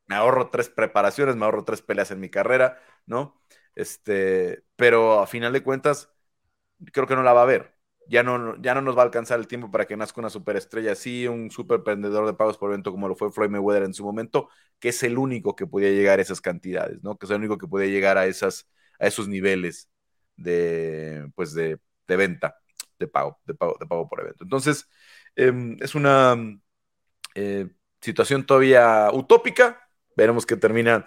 me ahorro tres preparaciones, me ahorro tres peleas en mi carrera, ¿no? Este, pero a final de cuentas, creo que no la va a ver. Ya no, ya no nos va a alcanzar el tiempo para que nazca una superestrella así, un super vendedor de pagos por evento como lo fue Floyd Mayweather en su momento, que es el único que podía llegar a esas cantidades, ¿no? Que es el único que podía llegar a, esas, a esos niveles de, pues de, venta, de pago, de pago, de pago por evento. Entonces, em, es una eh, situación todavía utópica, veremos qué terminan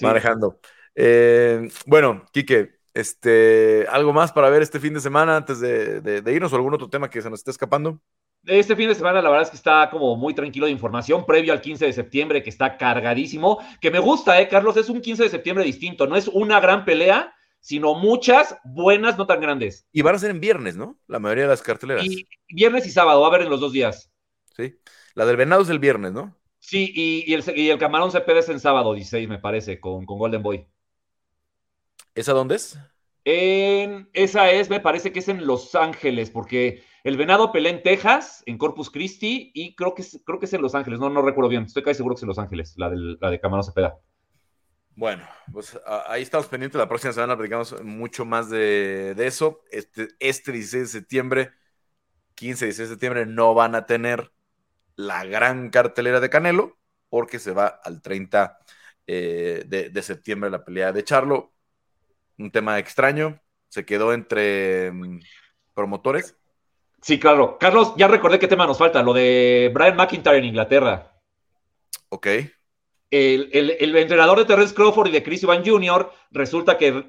manejando. Eh, bueno, Quique, este, ¿algo más para ver este fin de semana antes de, irnos o algún otro tema que se nos esté escapando? Este fin de semana la verdad es que está como muy tranquilo de información previo al 15 de septiembre que está cargadísimo, que me gusta, eh, Carlos, es un 15 de septiembre distinto, no es una gran pelea, sino muchas buenas, no tan grandes. Y van a ser en viernes, ¿no? La mayoría de las carteleras. Y viernes y sábado, va a haber en los dos días. Sí, la del Venado es el viernes, ¿no? Sí, y, el, y el Camarón CP es en sábado 16, me parece, con, con Golden Boy. ¿Esa dónde es? En, esa es, me parece que es en Los Ángeles, porque el Venado pelea en Texas, en Corpus Christi, y creo que es, creo que es en Los Ángeles, no, no recuerdo bien, estoy casi seguro que es en Los Ángeles, la, del, la de Camarón Cepeda. Bueno, pues ahí estamos pendientes, la próxima semana platicamos mucho más de, de eso. Este, este 16 de septiembre, 15 16 de septiembre, no van a tener la gran cartelera de Canelo, porque se va al 30 eh, de, septiembre la pelea de Charlo. Un tema extraño, se quedó entre mm, promotores. Sí, claro. Carlos, ya recordé qué tema nos falta, lo de Brian McIntyre en Inglaterra. Ok. El, entrenador de Terrence Crawford y de Chris Evans Jr. resulta que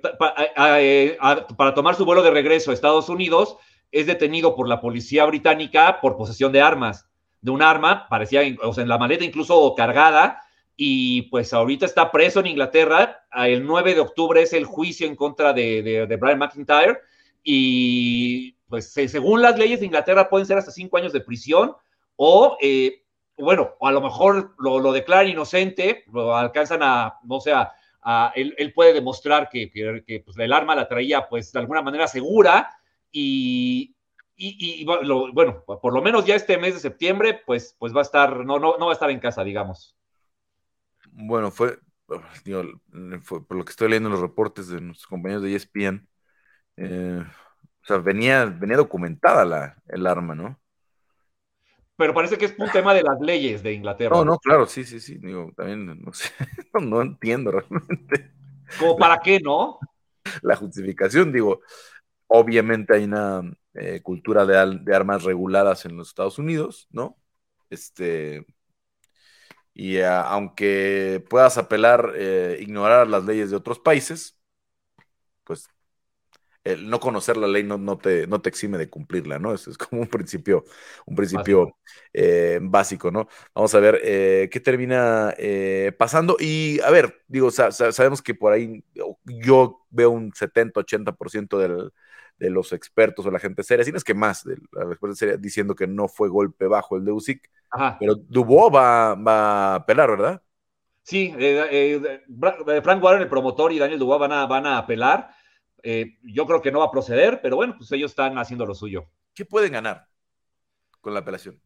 para tomar su vuelo de regreso a Estados Unidos es detenido por la policía británica por posesión de armas de un arma, parecía, o sea, en la maleta incluso cargada, y pues ahorita está preso en Inglaterra. El 9 de octubre es el juicio en contra de, Brian McIntyre, y pues según las leyes de Inglaterra pueden ser hasta cinco años de prisión, o eh, bueno, a lo mejor lo, lo declaran inocente, lo alcanzan a, no sé, a, él, puede demostrar que, pues, el arma la traía pues de alguna manera segura y, y, bueno, por lo menos ya este mes de septiembre, pues, pues va a estar, no, no, no va a estar en casa, digamos. Bueno, fue, por lo que estoy leyendo en los reportes de nuestros compañeros de ESPN, eh, o sea, venía, venía documentada la, el arma, ¿no? Pero parece que es un tema de las leyes de Inglaterra. No, no, claro, sí, sí, sí. Digo, también no sé, no entiendo realmente. ¿Como para qué, no? La justificación, digo, obviamente hay una eh, cultura de, armas reguladas en los Estados Unidos, ¿no? Este, y eh, aunque puedas apelar, eh, ignorar las leyes de otros países, pues el no conocer la ley no, no, te, no te exime de cumplirla, ¿no? Eso es como un principio, un principio básico, ¿no? Vamos a ver qué termina pasando. Y a ver, digo, sabemos que por ahí yo veo un 70-80% del de los expertos o la gente seria, sino es que más de la seria diciendo que no fue golpe bajo el de Usyk. Pero Dubois va, va a pelar, ¿verdad? Sí, eh, eh, Frank Warren, el promotor, y Daniel Dubois van a, van a apelar. yo creo que no va a proceder, pero bueno, pues ellos están haciendo lo suyo. ¿Qué pueden ganar con la apelación?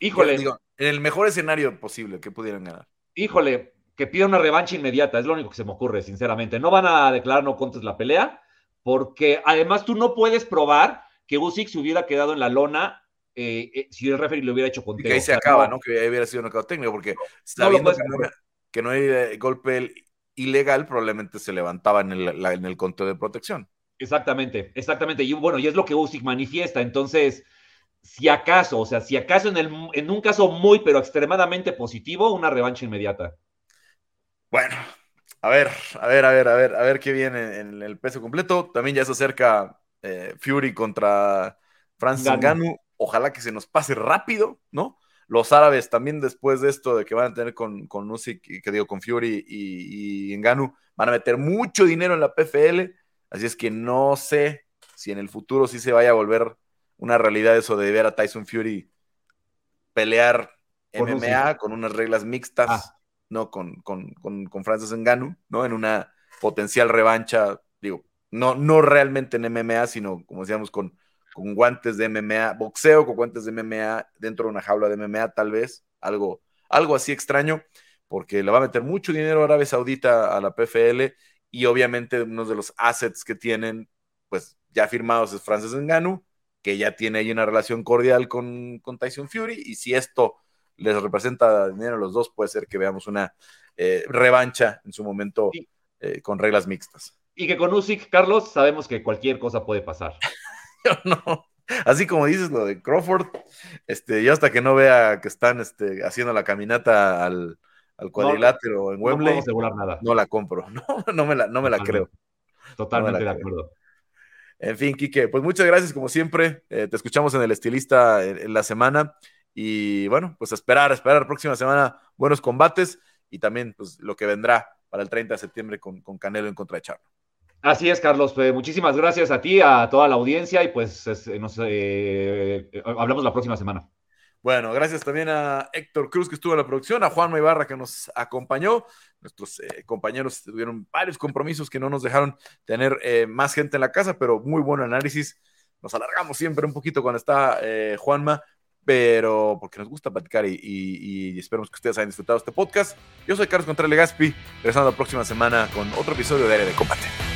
Híjole. en el mejor escenario posible, ¿qué pudieran ganar? Híjole, que pida una revancha inmediata, es lo único que se me ocurre, sinceramente. No van a declarar no contes la pelea, porque además tú no puedes probar que Usyk se hubiera quedado en la lona eh, eh, si el referee lo hubiera hecho con Que ahí se acaba, ¿no? Que hubiera sido un técnico, porque sabiendo que, no, hay eh, golpe ilegal, probablemente se levantaba en el, en el conteo de protección. Exactamente, exactamente. Y bueno, y es lo que Usyk manifiesta. Entonces, si acaso, o sea, si acaso en, el, en un caso muy, pero extremadamente positivo, una revancha inmediata. Bueno, a ver, a ver, a ver, a ver, a ver qué viene en el peso completo. También ya se acerca eh, Fury contra Francis Ngannou. Ojalá que se nos pase rápido, ¿no? Los árabes también después de esto de que van a tener con, con Usyk, que digo, con Fury y, y Ngannou, van a meter mucho dinero en la PFL. Así es que no sé si en el futuro sí se vaya a volver una realidad eso de ver a Tyson Fury pelear MMA con unas reglas mixtas, ah. ¿No? Con, con, con, Francis Ngannou, ¿no? En una potencial revancha, digo, no, no realmente en MMA, sino, como decíamos, con, con guantes de MMA, boxeo con guantes de MMA dentro de una jaula de MMA, tal vez, algo, algo así extraño, porque le va a meter mucho dinero a Arabia Saudita a la PFL y obviamente uno de los assets que tienen, pues ya firmados es Francis Ngannou, que ya tiene ahí una relación cordial con, con Tyson Fury, y si esto les representa dinero a los dos, puede ser que veamos una eh, revancha en su momento eh, con reglas mixtas. Y que con Usyk, Carlos, sabemos que cualquier cosa puede pasar. yo no. Así como dices lo de Crawford, este, yo hasta que no vea que están este, haciendo la caminata al, al cuadrilátero en Wembley, no, nada. no la compro, no, no me la, no me la creo. Totalmente de acuerdo. En fin, Quique, pues muchas gracias como siempre. Eh, te escuchamos en el estilista en, la semana. Y bueno, pues esperar, esperar próxima semana buenos combates y también pues lo que vendrá para el 30 de septiembre con, con Canelo en contra de Charlo. Así es, Carlos. Pues, muchísimas gracias a ti, a toda la audiencia y pues nos eh, hablamos la próxima semana. Bueno, gracias también a Héctor Cruz que estuvo en la producción, a Juan Ibarra que nos acompañó. Nuestros eh, compañeros tuvieron varios compromisos que no nos dejaron tener eh, más gente en la casa, pero muy buen análisis. Nos alargamos siempre un poquito cuando está eh, Juanma, pero porque nos gusta platicar y, y, esperemos que ustedes hayan disfrutado este podcast. Yo soy Carlos Contreras Legaspi, regresando la próxima semana con otro episodio de Área de Combate.